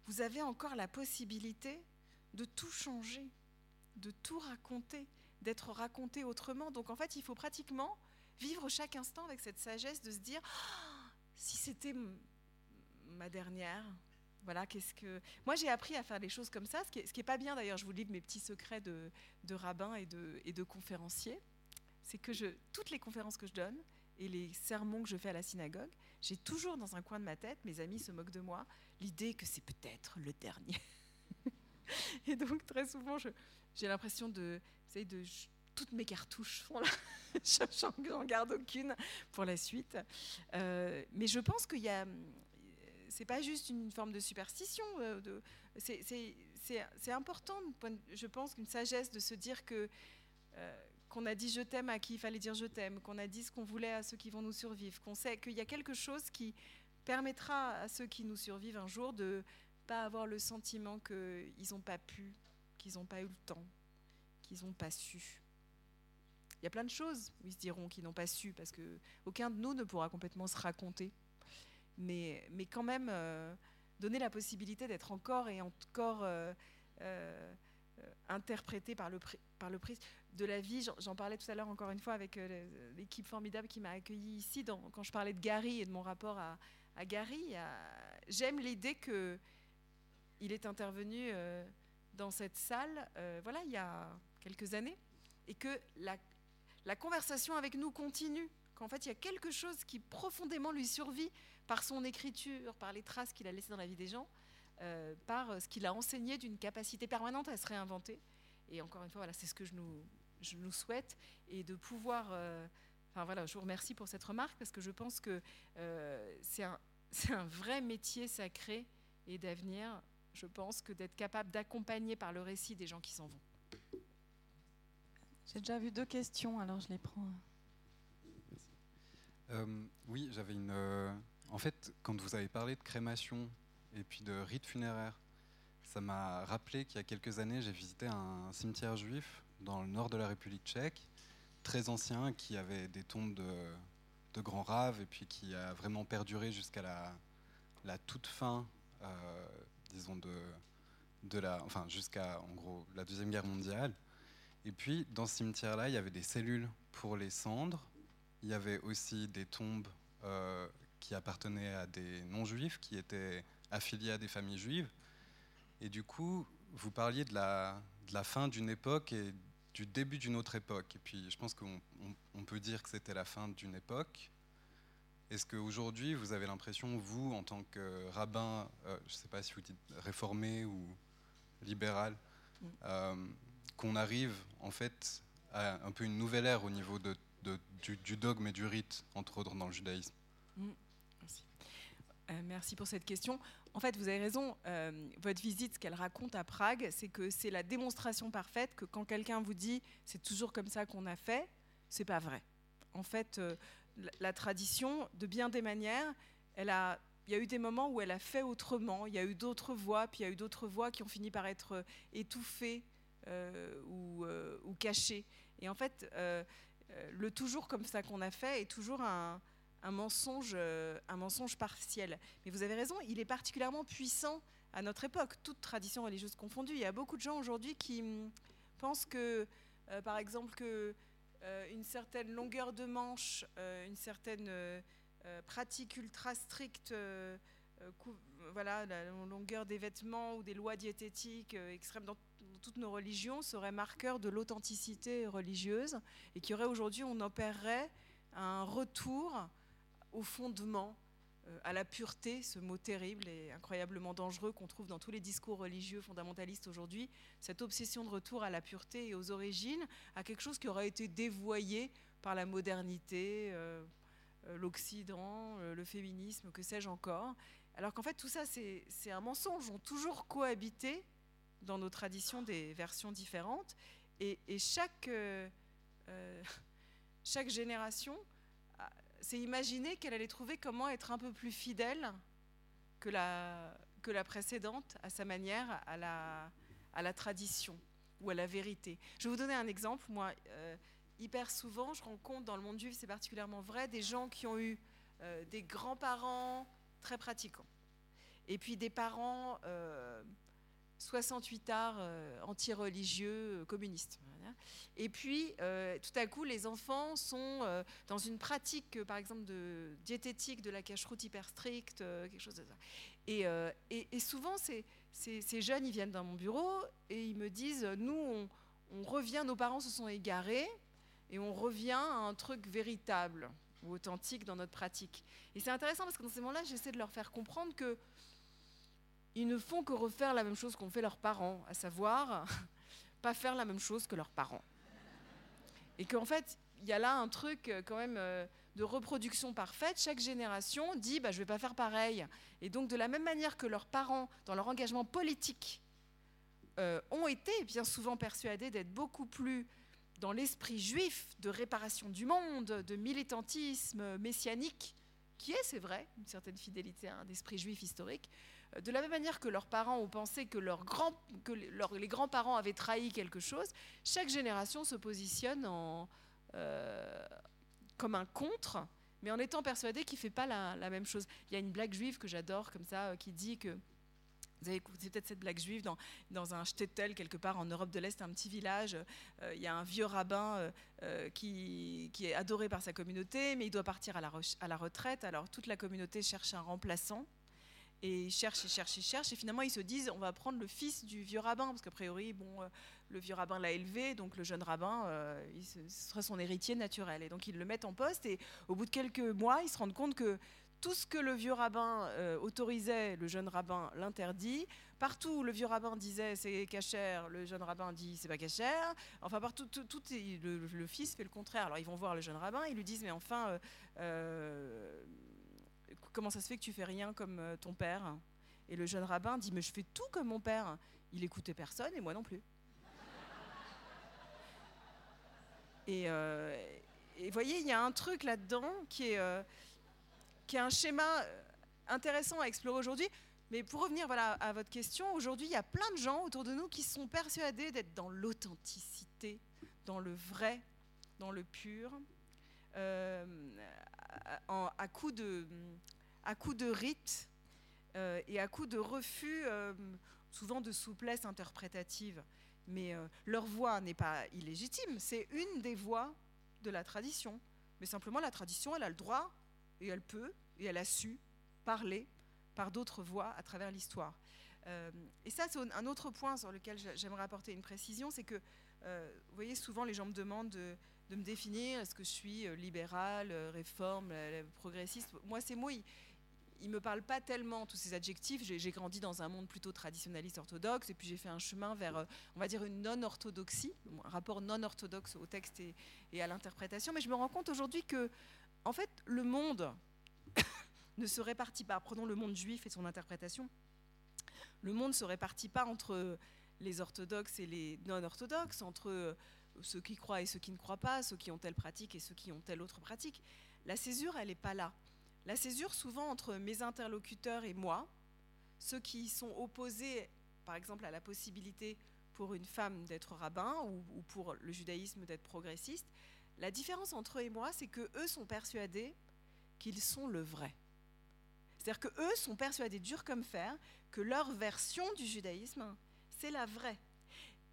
vous avez encore la possibilité de tout changer, de tout raconter, d'être raconté autrement. Donc, en fait, il faut pratiquement vivre chaque instant avec cette sagesse de se dire si c'était ma dernière. Voilà, qu'est-ce que. Moi, j'ai appris à faire les choses comme ça, ce qui est, pas bien d'ailleurs. Je vous livre mes petits secrets de, de rabbin et de, et de conférencier. C'est que toutes les conférences que je donne, et les sermons que je fais à la synagogue, j'ai toujours dans un coin de ma tête, mes amis se moquent de moi, l'idée que c'est peut-être le dernier. et donc très souvent, j'ai l'impression de, de toutes mes cartouches sont là. J'en garde aucune pour la suite. Euh, mais je pense qu'il y a, c'est pas juste une forme de superstition. Euh, c'est important, je pense, qu'une sagesse de se dire que euh, qu'on a dit je t'aime à qui il fallait dire je t'aime, qu'on a dit ce qu'on voulait à ceux qui vont nous survivre, qu'on sait qu'il y a quelque chose qui permettra à ceux qui nous survivent un jour de pas avoir le sentiment qu'ils n'ont pas pu, qu'ils n'ont pas eu le temps, qu'ils n'ont pas su. Il y a plein de choses où ils se diront qu'ils n'ont pas su, parce que aucun de nous ne pourra complètement se raconter. Mais, quand même, euh, donner la possibilité d'être encore et encore euh, euh, interprété par le, par prisme de la vie. J'en parlais tout à l'heure encore une fois avec euh, l'équipe formidable qui m'a accueilli ici quand je parlais de Gary et de mon rapport à, Gary. J'aime l'idée que il est intervenu dans cette salle, voilà, il y a quelques années, et que la conversation avec nous continue. Qu'en fait, il y a quelque chose qui profondément lui survit par son écriture, par les traces qu'il a laissées dans la vie des gens, par ce qu'il a enseigné d'une capacité permanente à se réinventer. Et encore une fois, voilà, c'est ce que je nous, je nous souhaite et de pouvoir. Euh, enfin voilà, je vous remercie pour cette remarque parce que je pense que euh, c'est un, un, vrai métier sacré et d'avenir. Je pense que d'être capable d'accompagner par le récit des gens qui s'en vont. J'ai déjà vu deux questions, alors je les prends. Euh, oui, j'avais une. En fait, quand vous avez parlé de crémation et puis de rite funéraire, ça m'a rappelé qu'il y a quelques années, j'ai visité un cimetière juif dans le nord de la République tchèque, très ancien, qui avait des tombes de, grands raves et puis qui a vraiment perduré jusqu'à la, toute fin, euh, disons, de, de enfin, jusqu'à en gros la Deuxième Guerre mondiale. Et puis, dans ce cimetière-là, il y avait des cellules pour les cendres. Il y avait aussi des tombes euh, qui appartenaient à des non-juifs, qui étaient affiliés à des familles juives. Et du coup, vous parliez de la, de la fin d'une époque et du début d'une autre époque. Et puis je pense qu'on peut dire que c'était la fin d'une époque. Est-ce qu'aujourd'hui, vous avez l'impression, vous, en tant que rabbin, euh, je ne sais pas si vous dites réformé ou libéral, mm. euh, qu'on arrive en fait à un peu une nouvelle ère au niveau de, du, dogme et du rite, entre autres dans le judaïsme? Mm. Merci. Euh, merci pour cette question. En fait, vous avez raison. Euh, votre visite, ce qu'elle raconte à Prague, c'est que c'est la démonstration parfaite que quand quelqu'un vous dit c'est toujours comme ça qu'on a fait, c'est pas vrai. En fait, euh, la, tradition, de bien des manières, il y a eu des moments où elle a fait autrement. Il y a eu d'autres voix, puis il y a eu d'autres voix qui ont fini par être étouffées ou, ou, cachées. Et en fait, le toujours comme ça qu'on a fait est toujours un un mensonge, euh, un mensonge partiel. Mais vous avez raison, il est particulièrement puissant à notre époque, toute tradition religieuse confondue. Il y a beaucoup de gens aujourd'hui qui hum, pensent que, euh, par exemple, que euh, une certaine longueur de manche, une certaine pratique ultra stricte, voilà, la longueur des vêtements ou des lois diététiques extrêmes dans, toutes nos religions serait marqueur de l'authenticité religieuse et qu'il y aurait aujourd'hui, on opérerait un retour au fondement euh, à la pureté, ce mot terrible et incroyablement dangereux qu'on trouve dans tous les discours religieux fondamentalistes aujourd'hui, cette obsession de retour à la pureté et aux origines, à quelque chose qui aurait été dévoyé par la modernité, euh, euh, l'Occident, le féminisme, que sais-je encore. Alors qu'en fait, tout ça, c'est un mensonge. On toujours cohabité dans nos traditions des versions différentes. Et, chaque génération c'est imaginer qu'elle allait trouver comment être un peu plus fidèle que la, que la précédente à sa manière, à la, à la tradition ou à la vérité. Je vais vous donner un exemple. Moi, euh, hyper souvent, je rencontre dans le monde juif, c'est particulièrement vrai, des gens qui ont eu euh, des grands-parents très pratiquants. Et puis des parents 68 euh, arts anti-religieux communistes. Et puis, euh, tout à coup, les enfants sont euh, dans une pratique, euh, par exemple, de diététique, de la cache-route hyper stricte, quelque chose de ça. Et, souvent, ces, jeunes, ils viennent dans mon bureau et ils me disent, nous, on revient, nos parents se sont égarés, et on revient à un truc véritable ou authentique dans notre pratique. Et c'est intéressant parce que dans ces moments-là, j'essaie de leur faire comprendre que ils ne font que refaire la même chose qu'ont fait leurs parents, à savoir pas faire la même chose que leurs parents. Et qu'en fait, il y a là un truc euh, quand même euh, de reproduction parfaite. Chaque génération dit bah, je ne vais pas faire pareil. Et donc, de la même manière que leurs parents, dans leur engagement politique, euh, ont été bien souvent persuadés d'être beaucoup plus dans l'esprit juif de réparation du monde, de militantisme messianique, qui est, c'est vrai, une certaine fidélité à un esprit juif historique, de la même manière que leurs parents ont pensé que, que les grands-parents avaient trahi quelque chose, chaque génération se positionne euh, comme un contre, mais en étant persuadé qu'il ne fait pas la, même chose. Il y a une blague juive que j'adore comme ça, euh, qui dit que vous avez écouté peut-être cette blague juive dans, un shtetl quelque part en Europe de l'Est, un petit village. Euh, il y a un vieux rabbin qui, est adoré par sa communauté, mais il doit partir à la retraite. Alors toute la communauté cherche un remplaçant. Et ils cherchent, ils cherchent, ils cherchent. Et finalement, ils se disent on va prendre le fils du vieux rabbin. Parce qu'a priori, bon, euh, le vieux rabbin l'a élevé. Donc le jeune rabbin, euh, ce serait son héritier naturel. Et donc ils le mettent en poste. Et au bout de quelques mois, ils se rendent compte que tout ce que le vieux rabbin euh, autorisait, le jeune rabbin l'interdit. Partout où le vieux rabbin disait c'est cachère, le jeune rabbin dit c'est pas cachère. Enfin, partout, tout, le, fils fait le contraire. Alors ils vont voir le jeune rabbin, ils lui disent mais enfin, comment ça se fait que tu fais rien comme euh, ton père Et le jeune rabbin dit, mais je fais tout comme mon père. Il écoutait personne et moi non plus. Et, euh, voyez, il y a un truc là-dedans qui est, euh, qui est un schéma intéressant à explorer aujourd'hui. Mais pour revenir à votre question, aujourd'hui, il y a plein de gens autour de nous qui sont persuadés d'être dans l'authenticité, dans le vrai, dans le pur, à, coup de, à coup de rites euh, et à coup de refus, euh, souvent de souplesse interprétative. Mais euh, leur voix n'est pas illégitime, c'est une des voix de la tradition. Mais simplement, la tradition, elle a le droit, et elle peut, et elle a su parler par d'autres voix à travers l'histoire. et ça, c'est un autre point sur lequel j'aimerais apporter une précision, c'est que, vous voyez, souvent les gens me demandent de, de me définir, est-ce que je suis libéral, réforme, progressiste? Moi, ces mots, ils, il me parle pas tellement tous ces adjectifs. J'ai grandi dans un monde plutôt traditionnaliste orthodoxe et puis j'ai fait un chemin vers, euh, on va dire, une non-orthodoxie, un rapport non-orthodoxe au texte et, à l'interprétation. Mais je me rends compte aujourd'hui que, en fait, le monde ne se répartit pas. Prenons le monde juif et son interprétation. Le monde ne se répartit pas entre les orthodoxes et les non-orthodoxes, entre ceux qui croient et ceux qui ne croient pas, ceux qui ont telle pratique et ceux qui ont telle autre pratique. La césure, elle n'est pas là. La césure, souvent entre mes interlocuteurs et moi, ceux qui sont opposés, par exemple, à la possibilité pour une femme d'être rabbin ou, pour le judaïsme d'être progressiste, la différence entre eux et moi, c'est que eux sont persuadés qu'ils sont le vrai. C'est-à-dire que eux sont persuadés dur comme fer que leur version du judaïsme, c'est la vraie.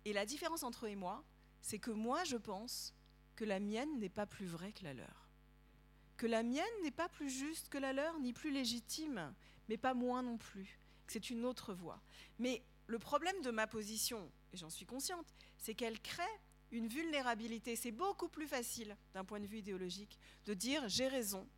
Et la différence entre eux et moi, c'est que moi, je pense que la mienne n'est pas plus vraie que la leur que la mienne n'est pas plus juste que la leur, ni plus légitime, mais pas moins non plus, c'est une autre voie. Mais le problème de ma position, et j'en suis consciente, c'est qu'elle crée une vulnérabilité. C'est beaucoup plus facile, d'un point de vue idéologique, de dire j'ai raison,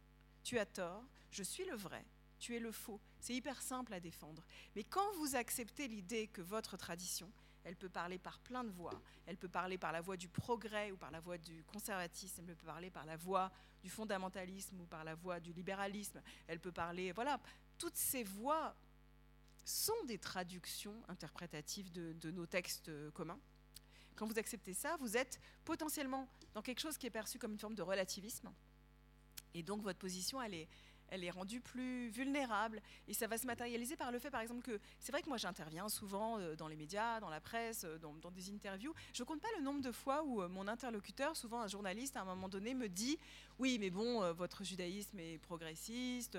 tu as tort, je suis le vrai, tu es le faux. C'est hyper simple à défendre. Mais quand vous acceptez l'idée que votre tradition, elle peut parler par plein de voix, elle peut parler par la voix du progrès ou par la voix du conservatisme, elle peut parler par la voix du fondamentalisme ou par la voix du libéralisme, elle peut parler, voilà, toutes ces voix sont des traductions interprétatives de, de nos textes communs. Quand vous acceptez ça, vous êtes potentiellement dans quelque chose qui est perçu comme une forme de relativisme. Et donc votre position, elle est, elle est rendue plus vulnérable. Et ça va se matérialiser par le fait, par exemple, que c'est vrai que moi j'interviens souvent euh, dans les médias, dans la presse, euh, dans, des interviews. Je ne compte pas le nombre de fois où euh, mon interlocuteur, souvent un journaliste, à un moment donné, me dit Oui, mais bon, votre judaïsme est progressiste,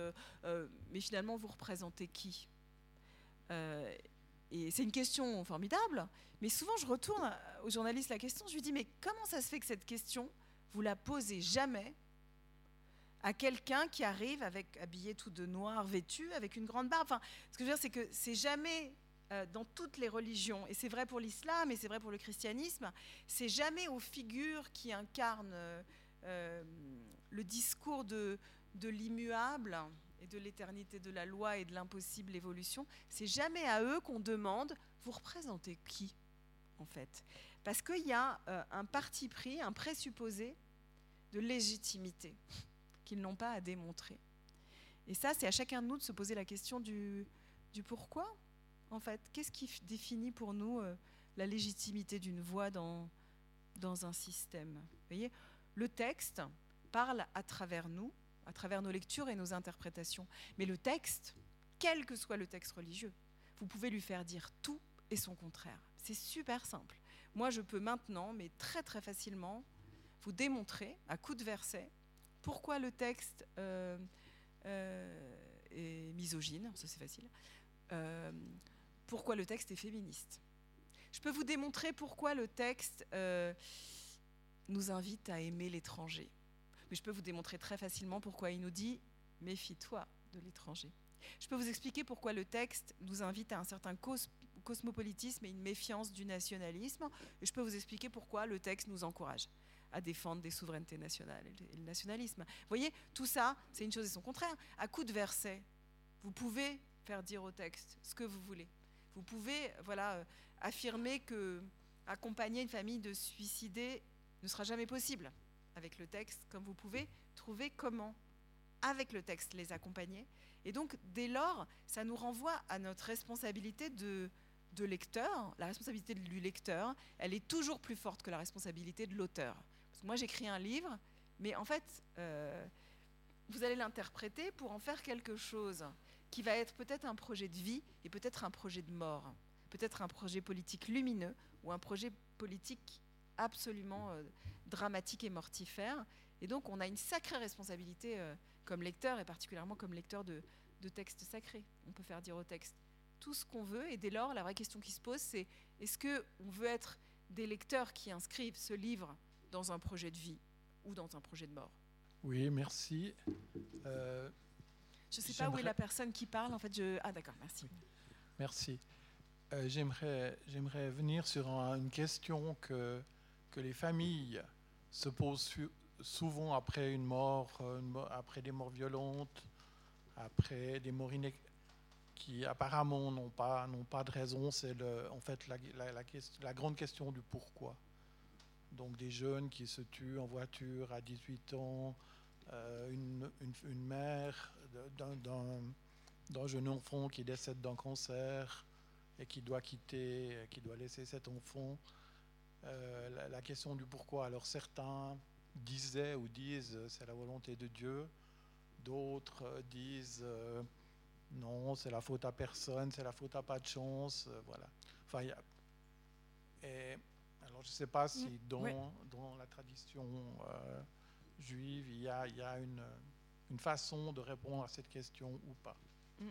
mais finalement, vous représentez qui? Et c'est une question formidable, mais souvent je retourne au journaliste la question, je lui dis, mais comment ça se fait que cette question, vous la posez jamais? À quelqu'un qui arrive avec habillé tout de noir, vêtu, avec une grande barbe. Enfin, ce que je veux dire, c'est que c'est jamais euh, dans toutes les religions, et c'est vrai pour l'islam, et c'est vrai pour le christianisme, c'est jamais aux figures qui incarnent euh, euh, le discours de, de l'immuable et de l'éternité de la loi et de l'impossible évolution, c'est jamais à eux qu'on demande vous représentez qui en fait? Parce qu'il y a un parti pris, un présupposé de légitimité qu'ils n'ont pas à démontrer. Et ça, c'est à chacun de nous de se poser la question du, pourquoi, en fait. Qu'est-ce qui définit pour nous euh, la légitimité d'une voix dans, dans un système? Voyez, le texte parle à travers nous, à travers nos lectures et nos interprétations. Mais le texte, quel que soit le texte religieux, vous pouvez lui faire dire tout et son contraire. C'est super simple. Moi, je peux maintenant, mais très très facilement, vous démontrer à coups de versets pourquoi le texte euh, euh, est misogyne, ça c'est facile, euh, pourquoi le texte est féministe. Je peux vous démontrer pourquoi le texte nous invite à aimer l'étranger. Mais je peux vous démontrer très facilement pourquoi il nous dit méfie-toi de l'étranger. Je peux vous expliquer pourquoi le texte nous invite à un certain cosmopolitisme et une méfiance du nationalisme. Et je peux vous expliquer pourquoi le texte nous encourage à défendre des souverainetés nationales et le nationalisme. Vous voyez, tout ça, c'est une chose et son contraire. À coup de versets, vous pouvez faire dire au texte ce que vous voulez. Vous pouvez voilà, euh, affirmer que accompagner une famille de suicider ne sera jamais possible avec le texte, comme vous pouvez trouver comment, avec le texte, les accompagner. Et donc, dès lors, ça nous renvoie à notre responsabilité de lecteur. La responsabilité du lecteur, elle est toujours plus forte que la responsabilité de l'auteur moi j'écris un livre, mais en fait, euh, vous allez l'interpréter pour en faire quelque chose qui va être peut-être un projet de vie et peut-être un projet de mort, peut-être un projet politique lumineux ou un projet politique absolument euh, dramatique et mortifère. Et donc on a une sacrée responsabilité euh, comme lecteur et particulièrement comme lecteur de, de textes sacrés. On peut faire dire au texte tout ce qu'on veut et dès lors la vraie question qui se pose c'est est-ce qu'on veut être des lecteurs qui inscrivent ce livre dans un projet de vie ou dans un projet de mort. Oui, merci. Euh, je ne sais pas où est la personne qui parle. En fait, je... Ah d'accord, merci. Merci. Euh, j'aimerais, j'aimerais venir sur une question que, que les familles se posent souvent après une mort, après des morts violentes, après des morts qui apparemment n'ont pas, n'ont pas de raison. C'est en fait la, la, la, la grande question du pourquoi donc des jeunes qui se tuent en voiture à 18 ans, euh, une, mère d'un jeune enfant qui décède d'un cancer et qui doit quitter, qui doit laisser cet enfant. Euh, la, question du pourquoi. Alors certains disaient ou disent c'est la volonté de Dieu, d'autres disent euh, non, c'est la faute à personne, c'est la faute à pas de chance, voilà. Enfin, y a, je ne sais pas si mm. dans, dans la tradition euh, juive, il y a, il y a une, une, façon de répondre à cette question ou pas. Mm.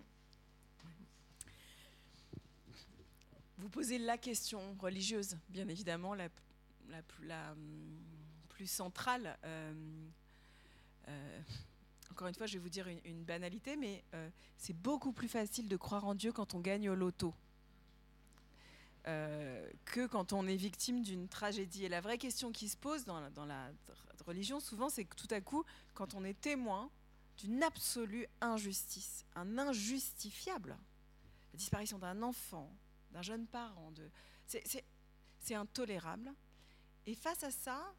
Vous posez la question religieuse, bien évidemment, la, la, la hum, plus centrale. Euh, euh, encore une fois, je vais vous dire une, une banalité, mais c'est beaucoup plus facile de croire en Dieu quand on gagne au loto. Euh, que quand on est victime d'une tragédie. Et la vraie question qui se pose dans la, religion, souvent, c'est que tout à coup, quand on est témoin d'une absolue injustice, un injustifiable. La disparition d'un enfant, d'un jeune parent, c'est intolérable. Et face à ça,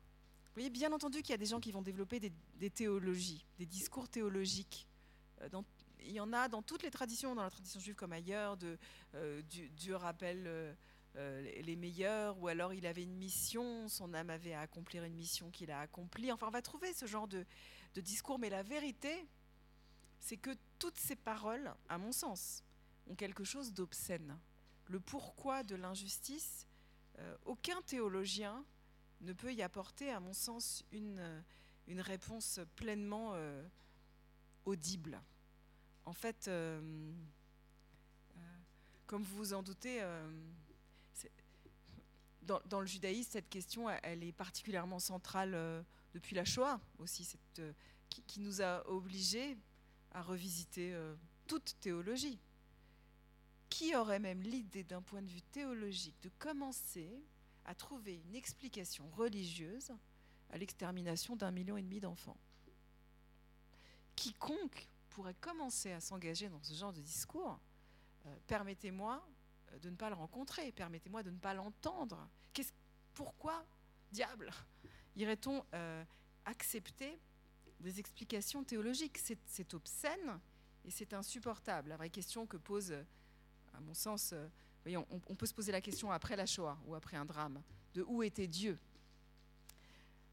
vous voyez bien entendu qu'il y a des gens qui vont développer des, théologies, des discours théologiques. Euh, il y en a dans toutes les traditions, dans la tradition juive comme ailleurs, de, euh, Dieu rappelle euh, les meilleurs, ou alors il avait une mission, son âme avait à accomplir une mission qu'il a accomplie. Enfin, on va trouver ce genre de, discours, mais la vérité, c'est que toutes ces paroles, à mon sens, ont quelque chose d'obscène. Le pourquoi de l'injustice, aucun théologien ne peut y apporter, à mon sens, une, réponse pleinement euh, audible. En fait, euh, euh, comme vous vous en doutez, dans, le judaïsme, cette question, elle est particulièrement centrale depuis la Shoah aussi, cette, qui, nous a obligés à revisiter toute théologie. Qui aurait même l'idée, d'un point de vue théologique, de commencer à trouver une explication religieuse à l'extermination d'un million et demi d'enfants? Quiconque pourrait commencer à s'engager dans ce genre de discours, euh, permettez-moi euh, de ne pas le rencontrer, permettez-moi de ne pas l'entendre. Pourquoi, diable, irait-on euh, accepter des explications théologiques? C'est obscène et c'est insupportable. La vraie question que pose, à mon sens, on, peut se poser la question après la Shoah ou après un drame, de où était Dieu?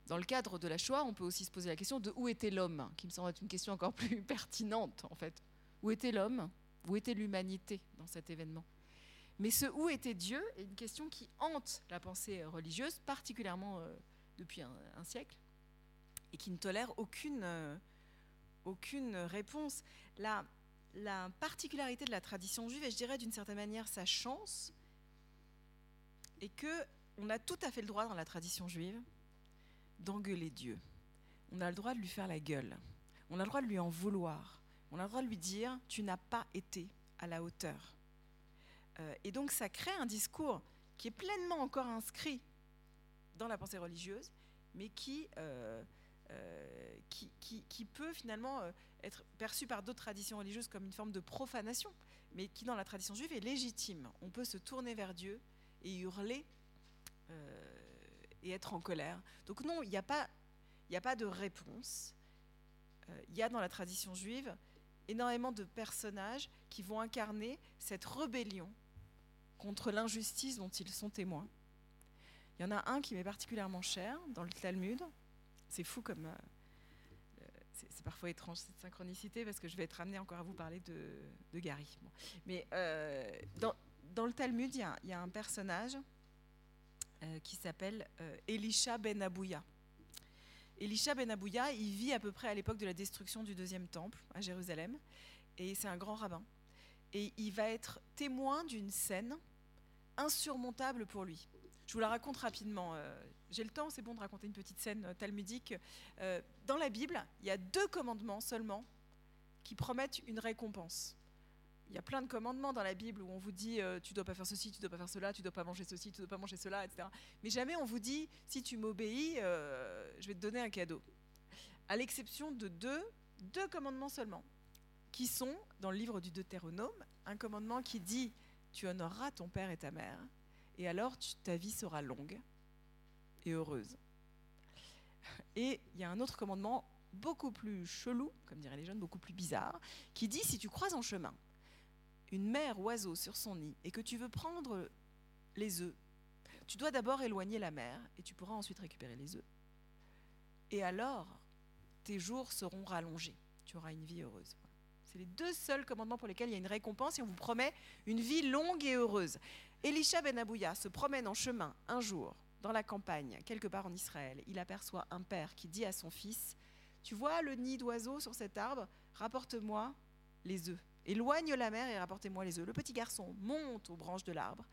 Dans le cadre de la Shoah, on peut aussi se poser la question de où était l'homme, qui me semble être une question encore plus pertinente en fait. Où était l'homme? Où était l'humanité dans cet événement? Mais ce où était Dieu est une question qui hante la pensée religieuse, particulièrement euh, depuis un, siècle, et qui ne tolère aucune, euh, aucune réponse. Là, la particularité de la tradition juive, et je dirais d'une certaine manière sa chance, est que on a tout à fait le droit dans la tradition juive d'engueuler Dieu. On a le droit de lui faire la gueule. On a le droit de lui en vouloir. On a le droit de lui dire tu n'as pas été à la hauteur. Euh, et donc ça crée un discours qui est pleinement encore inscrit dans la pensée religieuse, mais qui, euh, euh, qui, peut finalement être perçu par d'autres traditions religieuses comme une forme de profanation, mais qui dans la tradition juive est légitime. On peut se tourner vers Dieu et hurler et être en colère. Donc non, il n'y a, pas, a pas de réponse. Il y a dans la tradition juive énormément de personnages qui vont incarner cette rébellion contre l'injustice dont ils sont témoins. Il y en a un qui m'est particulièrement cher dans le Talmud. C'est fou comme, euh, c'est parfois étrange cette synchronicité parce que je vais être amenée encore à vous parler de, Gary. Mais euh, dans, le Talmud, il y, a un personnage euh, qui s'appelle euh, Elisha ben Abouya. Elisha ben Abouya, il vit à peu près à l'époque de la destruction du deuxième temple à Jérusalem, et c'est un grand rabbin. Et il va être témoin d'une scène insurmontable pour lui. Je vous la raconte rapidement. Euh, j'ai le temps, c'est bon de raconter une petite scène euh, talmudique. Euh, dans la Bible, il y a deux commandements seulement qui promettent une récompense. Il y a plein de commandements dans la Bible où on vous dit tu dois pas faire ceci, tu dois pas faire cela, tu dois pas manger ceci, tu dois pas manger cela, etc. Mais jamais on vous dit si tu m'obéis, je vais te donner un cadeau. À l'exception de deux, deux commandements seulement, qui sont dans le livre du Deutéronome, un commandement qui dit tu honoreras ton père et ta mère, et alors ta vie sera longue et heureuse. Et il y a un autre commandement beaucoup plus chelou, comme diraient les jeunes, beaucoup plus bizarre, qui dit si tu croises en chemin une mère oiseau sur son nid et que tu veux prendre les œufs, tu dois d'abord éloigner la mère et tu pourras ensuite récupérer les œufs. Et alors, tes jours seront rallongés. Tu auras une vie heureuse. C'est les deux seuls commandements pour lesquels il y a une récompense et on vous promet une vie longue et heureuse. Elisha ben Abouya se promène en chemin un jour dans la campagne, quelque part en Israël. Il aperçoit un père qui dit à son fils Tu vois le nid d'oiseaux sur cet arbre? Rapporte-moi les œufs. Éloigne la mer et rapportez-moi les œufs. Le petit garçon monte aux branches de l'arbre,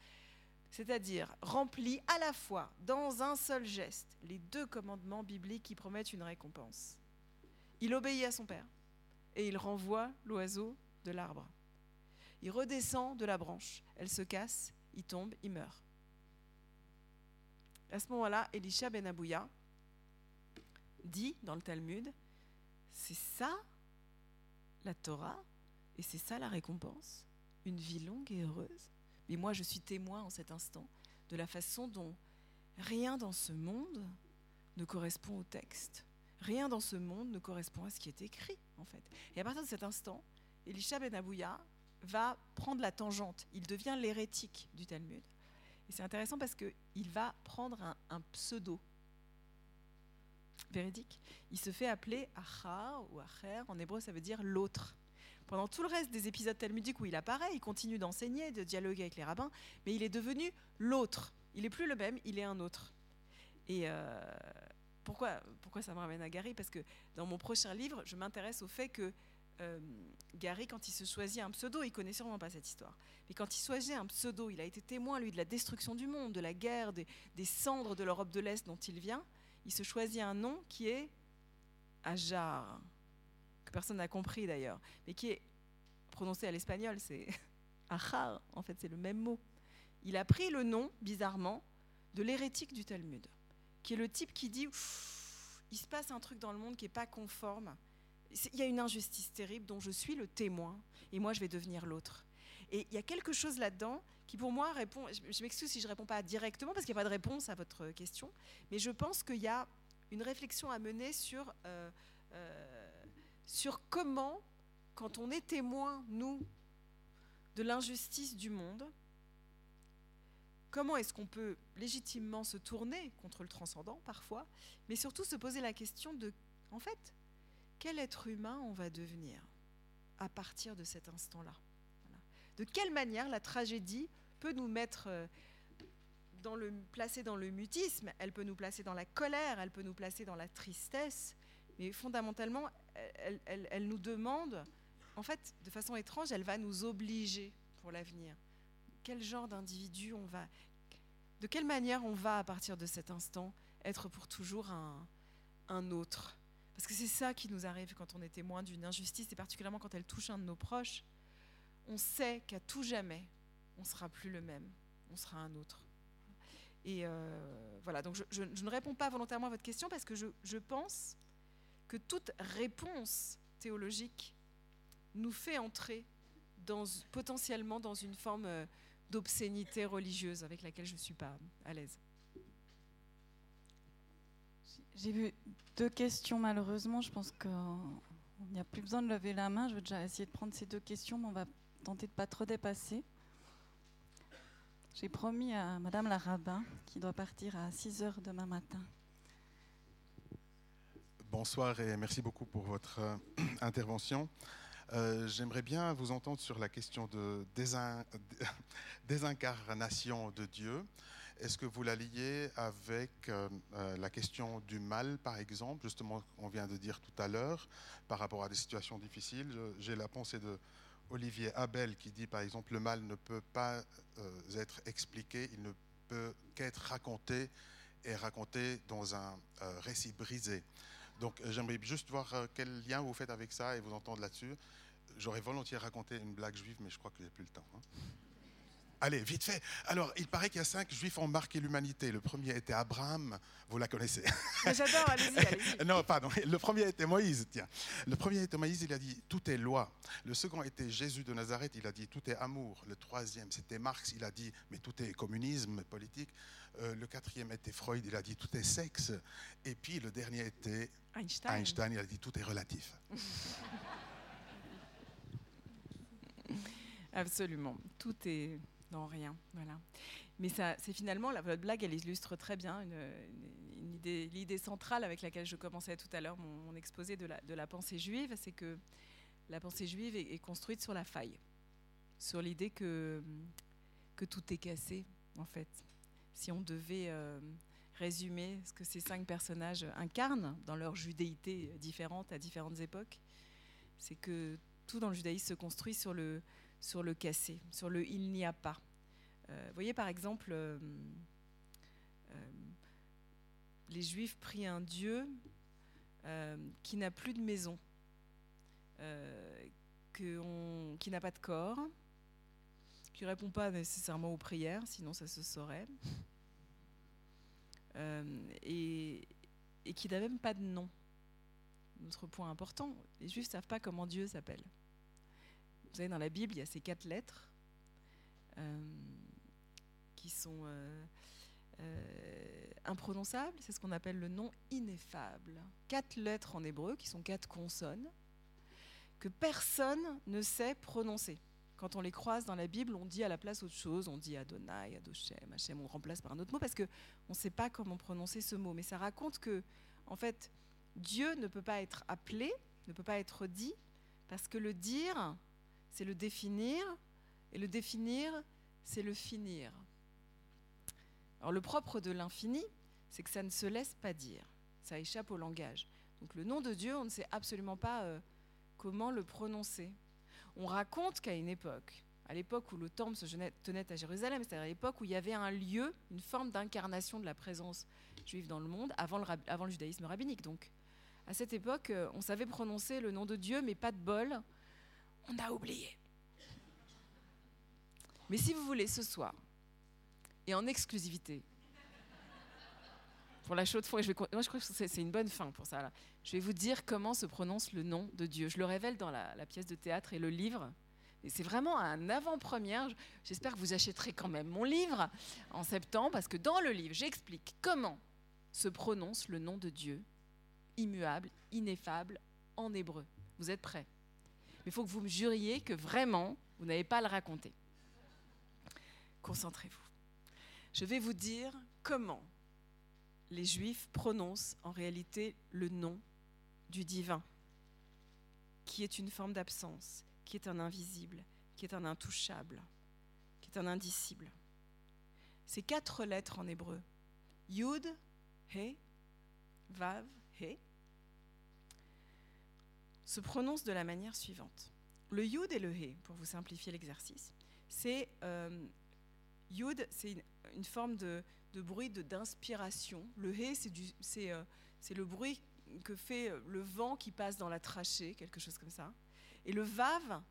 c'est-à-dire remplit à la fois, dans un seul geste, les deux commandements bibliques qui promettent une récompense. Il obéit à son père et il renvoie l'oiseau de l'arbre. Il redescend de la branche, elle se casse il tombe, il meurt. À ce moment-là, Elisha ben Abouya dit dans le Talmud, c'est ça la Torah, et c'est ça la récompense, une vie longue et heureuse. Mais moi, je suis témoin en cet instant de la façon dont rien dans ce monde ne correspond au texte. Rien dans ce monde ne correspond à ce qui est écrit, en fait. Et à partir de cet instant, Elisha Ben Abouya va prendre la tangente. Il devient l'hérétique du Talmud. Et c'est intéressant parce qu'il va prendre un, pseudo véridique. Il se fait appeler Achar ou Acher. En hébreu, ça veut dire l'autre. Pendant tout le reste des épisodes talmudiques où il apparaît, il continue d'enseigner, de dialoguer avec les rabbins, mais il est devenu l'autre. Il n'est plus le même, il est un autre. Et euh, pourquoi, ça me ramène à Gary? Parce que dans mon prochain livre, je m'intéresse au fait que euh, Gary, quand il se choisit un pseudo, il connaît sûrement pas cette histoire. Mais quand il choisit un pseudo, il a été témoin, lui, de la destruction du monde, de la guerre, des, des cendres de l'Europe de l'Est dont il vient. Il se choisit un nom qui est Ajar, que personne n'a compris d'ailleurs, mais qui est prononcé à l'espagnol, c'est Ajar, en fait, c'est le même mot. Il a pris le nom, bizarrement, de l'hérétique du Talmud, qui est le type qui dit il se passe un truc dans le monde qui n'est pas conforme. Il y a une injustice terrible dont je suis le témoin, et moi je vais devenir l'autre. Et il y a quelque chose là-dedans qui, pour moi, répond. Je m'excuse si je ne réponds pas directement, parce qu'il n'y a pas de réponse à votre question, mais je pense qu'il y a une réflexion à mener sur, euh, euh, sur comment, quand on est témoin, nous, de l'injustice du monde, comment est-ce qu'on peut légitimement se tourner contre le transcendant parfois, mais surtout se poser la question de, en fait, quel être humain on va devenir à partir de cet instant-là? De quelle manière la tragédie peut nous mettre dans le, placer dans le mutisme, elle peut nous placer dans la colère, elle peut nous placer dans la tristesse, mais fondamentalement, elle nous demande, en fait, de façon étrange, elle va nous obliger pour l'avenir quel genre d'individu on va, de quelle manière on va à partir de cet instant être pour toujours un, autre? Parce que c'est ça qui nous arrive quand on est témoin d'une injustice, et particulièrement quand elle touche un de nos proches. On sait qu'à tout jamais, on ne sera plus le même, on sera un autre. Et euh, voilà, donc je, ne réponds pas volontairement à votre question parce que je, pense que toute réponse théologique nous fait entrer potentiellement dans une forme euh, d'obscénité religieuse avec laquelle je ne suis pas à l'aise. J'ai vu deux questions malheureusement. Je pense qu'il n'y a plus besoin de lever la main. Je vais déjà essayer de prendre ces deux questions, mais on va tenter de ne pas trop dépasser. J'ai promis à Madame la rabbin qui doit partir à 6 heures demain matin. Bonsoir et merci beaucoup pour votre euh, intervention. Euh, J'aimerais bien vous entendre sur la question de désin désincarnation de Dieu. Est-ce que vous la liez avec euh, euh, la question du mal, par exemple, justement, on vient de dire tout à l'heure, par rapport à des situations difficiles J'ai la pensée de Olivier Abel qui dit, par exemple, le mal ne peut pas être expliqué, il ne peut qu'être raconté et raconté dans un récit brisé. Donc j'aimerais juste voir euh, quel lien vous faites avec ça et vous entendre là-dessus. J'aurais volontiers raconté une blague juive, mais je crois que j'ai plus le temps. Hein. Allez, vite fait. Alors, il paraît qu'il y a cinq juifs ont marqué l'humanité. Le premier était Abraham, vous la connaissez. J'adore, allez-y, allez non, pardon. Le premier était Moïse, tiens. Le premier était Moïse, il a dit tout est loi. Le second était Jésus de Nazareth, il a dit tout est amour. Le troisième, c'était Marx, il a dit mais tout est communisme politique. Euh, le quatrième était Freud, il a dit tout est sexe. Et puis le dernier était Einstein, Einstein il a dit tout est relatif. Absolument, tout est dans rien. Voilà. Mais ça, c'est finalement, la, votre blague, elle illustre très bien une, une, une idée, l'idée centrale avec laquelle je commençais tout à l'heure mon, mon, exposé de la, de la pensée juive, c'est que la pensée juive est, est, construite sur la faille, sur l'idée que, que tout est cassé, en fait. Si on devait euh, résumer ce que ces cinq personnages incarnent dans leur judéité différente à différentes époques, c'est que tout dans le judaïsme se construit sur le, sur le cassé, sur le il n'y a pas. Euh, vous voyez par exemple, euh, les Juifs prient un Dieu qui n'a plus de maison, on, qui n'a pas de corps, qui ne répond pas nécessairement aux prières, sinon ça se saurait, euh, et, qui n'a même pas de nom. notre point important. Les Juifs ne savent pas comment Dieu s'appelle. Vous savez, dans la Bible, il y a ces quatre lettres euh, qui sont euh, imprononçables. C'est ce qu'on appelle le nom ineffable. Quatre lettres en hébreu qui sont quatre consonnes que personne ne sait prononcer. Quand on les croise dans la Bible, on dit à la place autre chose, on dit Adonai, Adoshem, Hachem, on remplace par un autre mot parce qu'on ne sait pas comment prononcer ce mot. Mais ça raconte que, en fait, Dieu ne peut pas être appelé, ne peut pas être dit, parce que le dire, c'est le définir, et le définir, c'est le finir. Alors le propre de l'infini, c'est que ça ne se laisse pas dire, ça échappe au langage. Donc le nom de Dieu, on ne sait absolument pas euh, comment le prononcer. On raconte qu'à une époque, à l'époque où le temple se tenait à Jérusalem, c'est-à-dire à l'époque où il y avait un lieu, une forme d'incarnation de la présence juive dans le monde, avant le, avant le judaïsme rabbinique. Donc, à cette époque, euh, on savait prononcer le nom de Dieu, mais pas de bol, on a oublié. Mais si vous voulez, ce soir, et en exclusivité, pour la chaude et je, moi je crois que c'est une bonne fin pour ça. Je vais vous dire comment se prononce le nom de Dieu. Je le révèle dans la, la pièce de théâtre et le livre. Et c'est vraiment un avant-première. J'espère que vous achèterez quand même mon livre en septembre, parce que dans le livre, j'explique comment se prononce le nom de Dieu, immuable, ineffable, en hébreu. Vous êtes prêts? Mais il faut que vous me juriez que vraiment, vous n'avez pas à le raconter. Concentrez-vous. Je vais vous dire comment les Juifs prononcent en réalité le nom du divin, qui est une forme d'absence, qui est un invisible, qui est un intouchable, qui est un indicible. Ces quatre lettres en hébreu, Yud, He, Vav, He, se prononcent de la manière suivante. Le Yud et le He, pour vous simplifier l'exercice, c'est euh, Yud, c'est une, forme de, bruit d'inspiration. Le euh, c'est le bruit que fait le vent qui passe dans la trachée, quelque chose comme ça. Et le vav,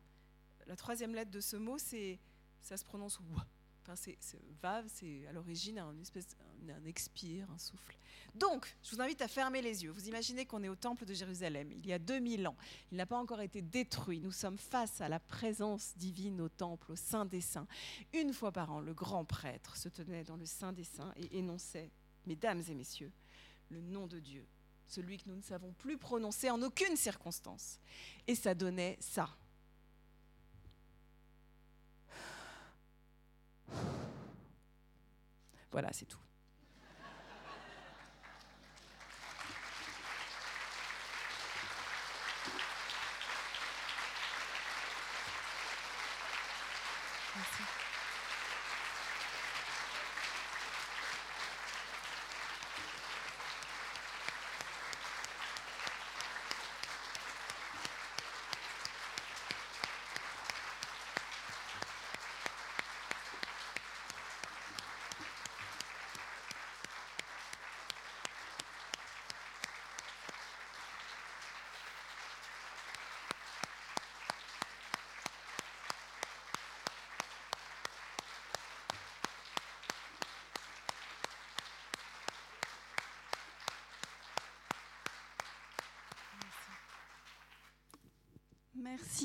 la troisième lettre de ce mot, c'est, ça se prononce wa. Enfin, c'est, vav, c'est à l'origine un espèce, un, expire, un souffle. Donc, je vous invite à fermer les yeux. Vous imaginez qu'on est au temple de Jérusalem, il y a 2000 ans. Il n'a pas encore été détruit. Nous sommes face à la présence divine au temple, au Saint des Saints. Une fois par an, le grand prêtre se tenait dans le Saint des Saints et énonçait, Mesdames et Messieurs, le nom de Dieu celui que nous ne savons plus prononcer en aucune circonstance. Et ça donnait ça. Voilà, c'est tout.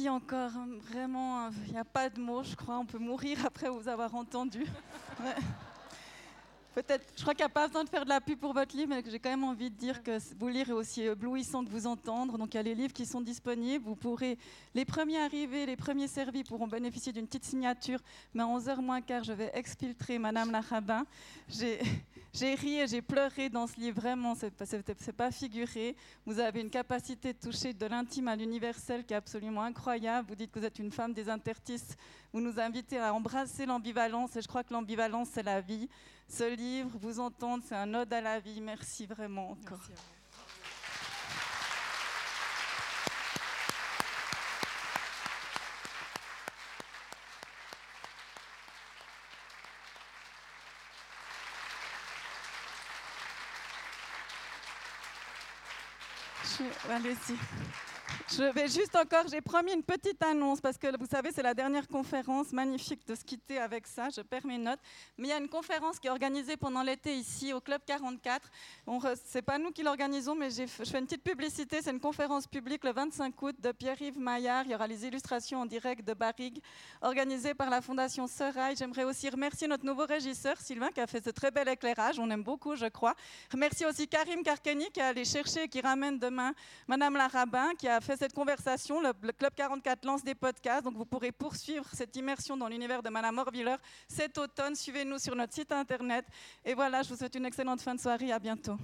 Encore. Vraiment, il n'y a pas de mots, je crois. On peut mourir après vous avoir entendu. Je crois qu'il n'y a pas besoin de faire de la pub pour votre livre, mais j'ai quand même envie de dire que vous lire est aussi éblouissant que vous entendre. Donc il y a les livres qui sont disponibles. Vous pourrez, les premiers arrivés, les premiers servis pourront bénéficier d'une petite signature. Mais à 11h moins quart, je vais exfiltrer Madame la. J'ai ri et j'ai pleuré dans ce livre, vraiment, c'est pas, pas figuré. Vous avez une capacité de toucher de l'intime à l'universel qui est absolument incroyable. Vous dites que vous êtes une femme des interstices. Vous nous invitez à embrasser l'ambivalence et je crois que l'ambivalence, c'est la vie. Ce livre, vous entendre, c'est un ode à la vie. Merci vraiment encore. Allez-y. Je vais juste encore, j'ai promis une petite annonce parce que vous savez, c'est la dernière conférence. Magnifique de se quitter avec ça, je perds mes notes. Mais il y a une conférence qui est organisée pendant l'été ici au Club 44. Ce n'est pas nous qui l'organisons, mais je fais une petite publicité. C'est une conférence publique le 25 août de Pierre-Yves Maillard. Il y aura les illustrations en direct de Barrigue, organisées par la Fondation Serail. J'aimerais aussi remercier notre nouveau régisseur, Sylvain, qui a fait ce très bel éclairage. On aime beaucoup, je crois. Remercier aussi Karim Karkeni, qui est allé chercher et qui ramène demain Madame Larabin, qui a fait cette conversation. Le, Club 44 lance des podcasts, donc vous pourrez poursuivre cette immersion dans l'univers de Madame Orviller cet automne. Suivez-nous sur notre site internet. Et voilà, je vous souhaite une excellente fin de soirée. À bientôt.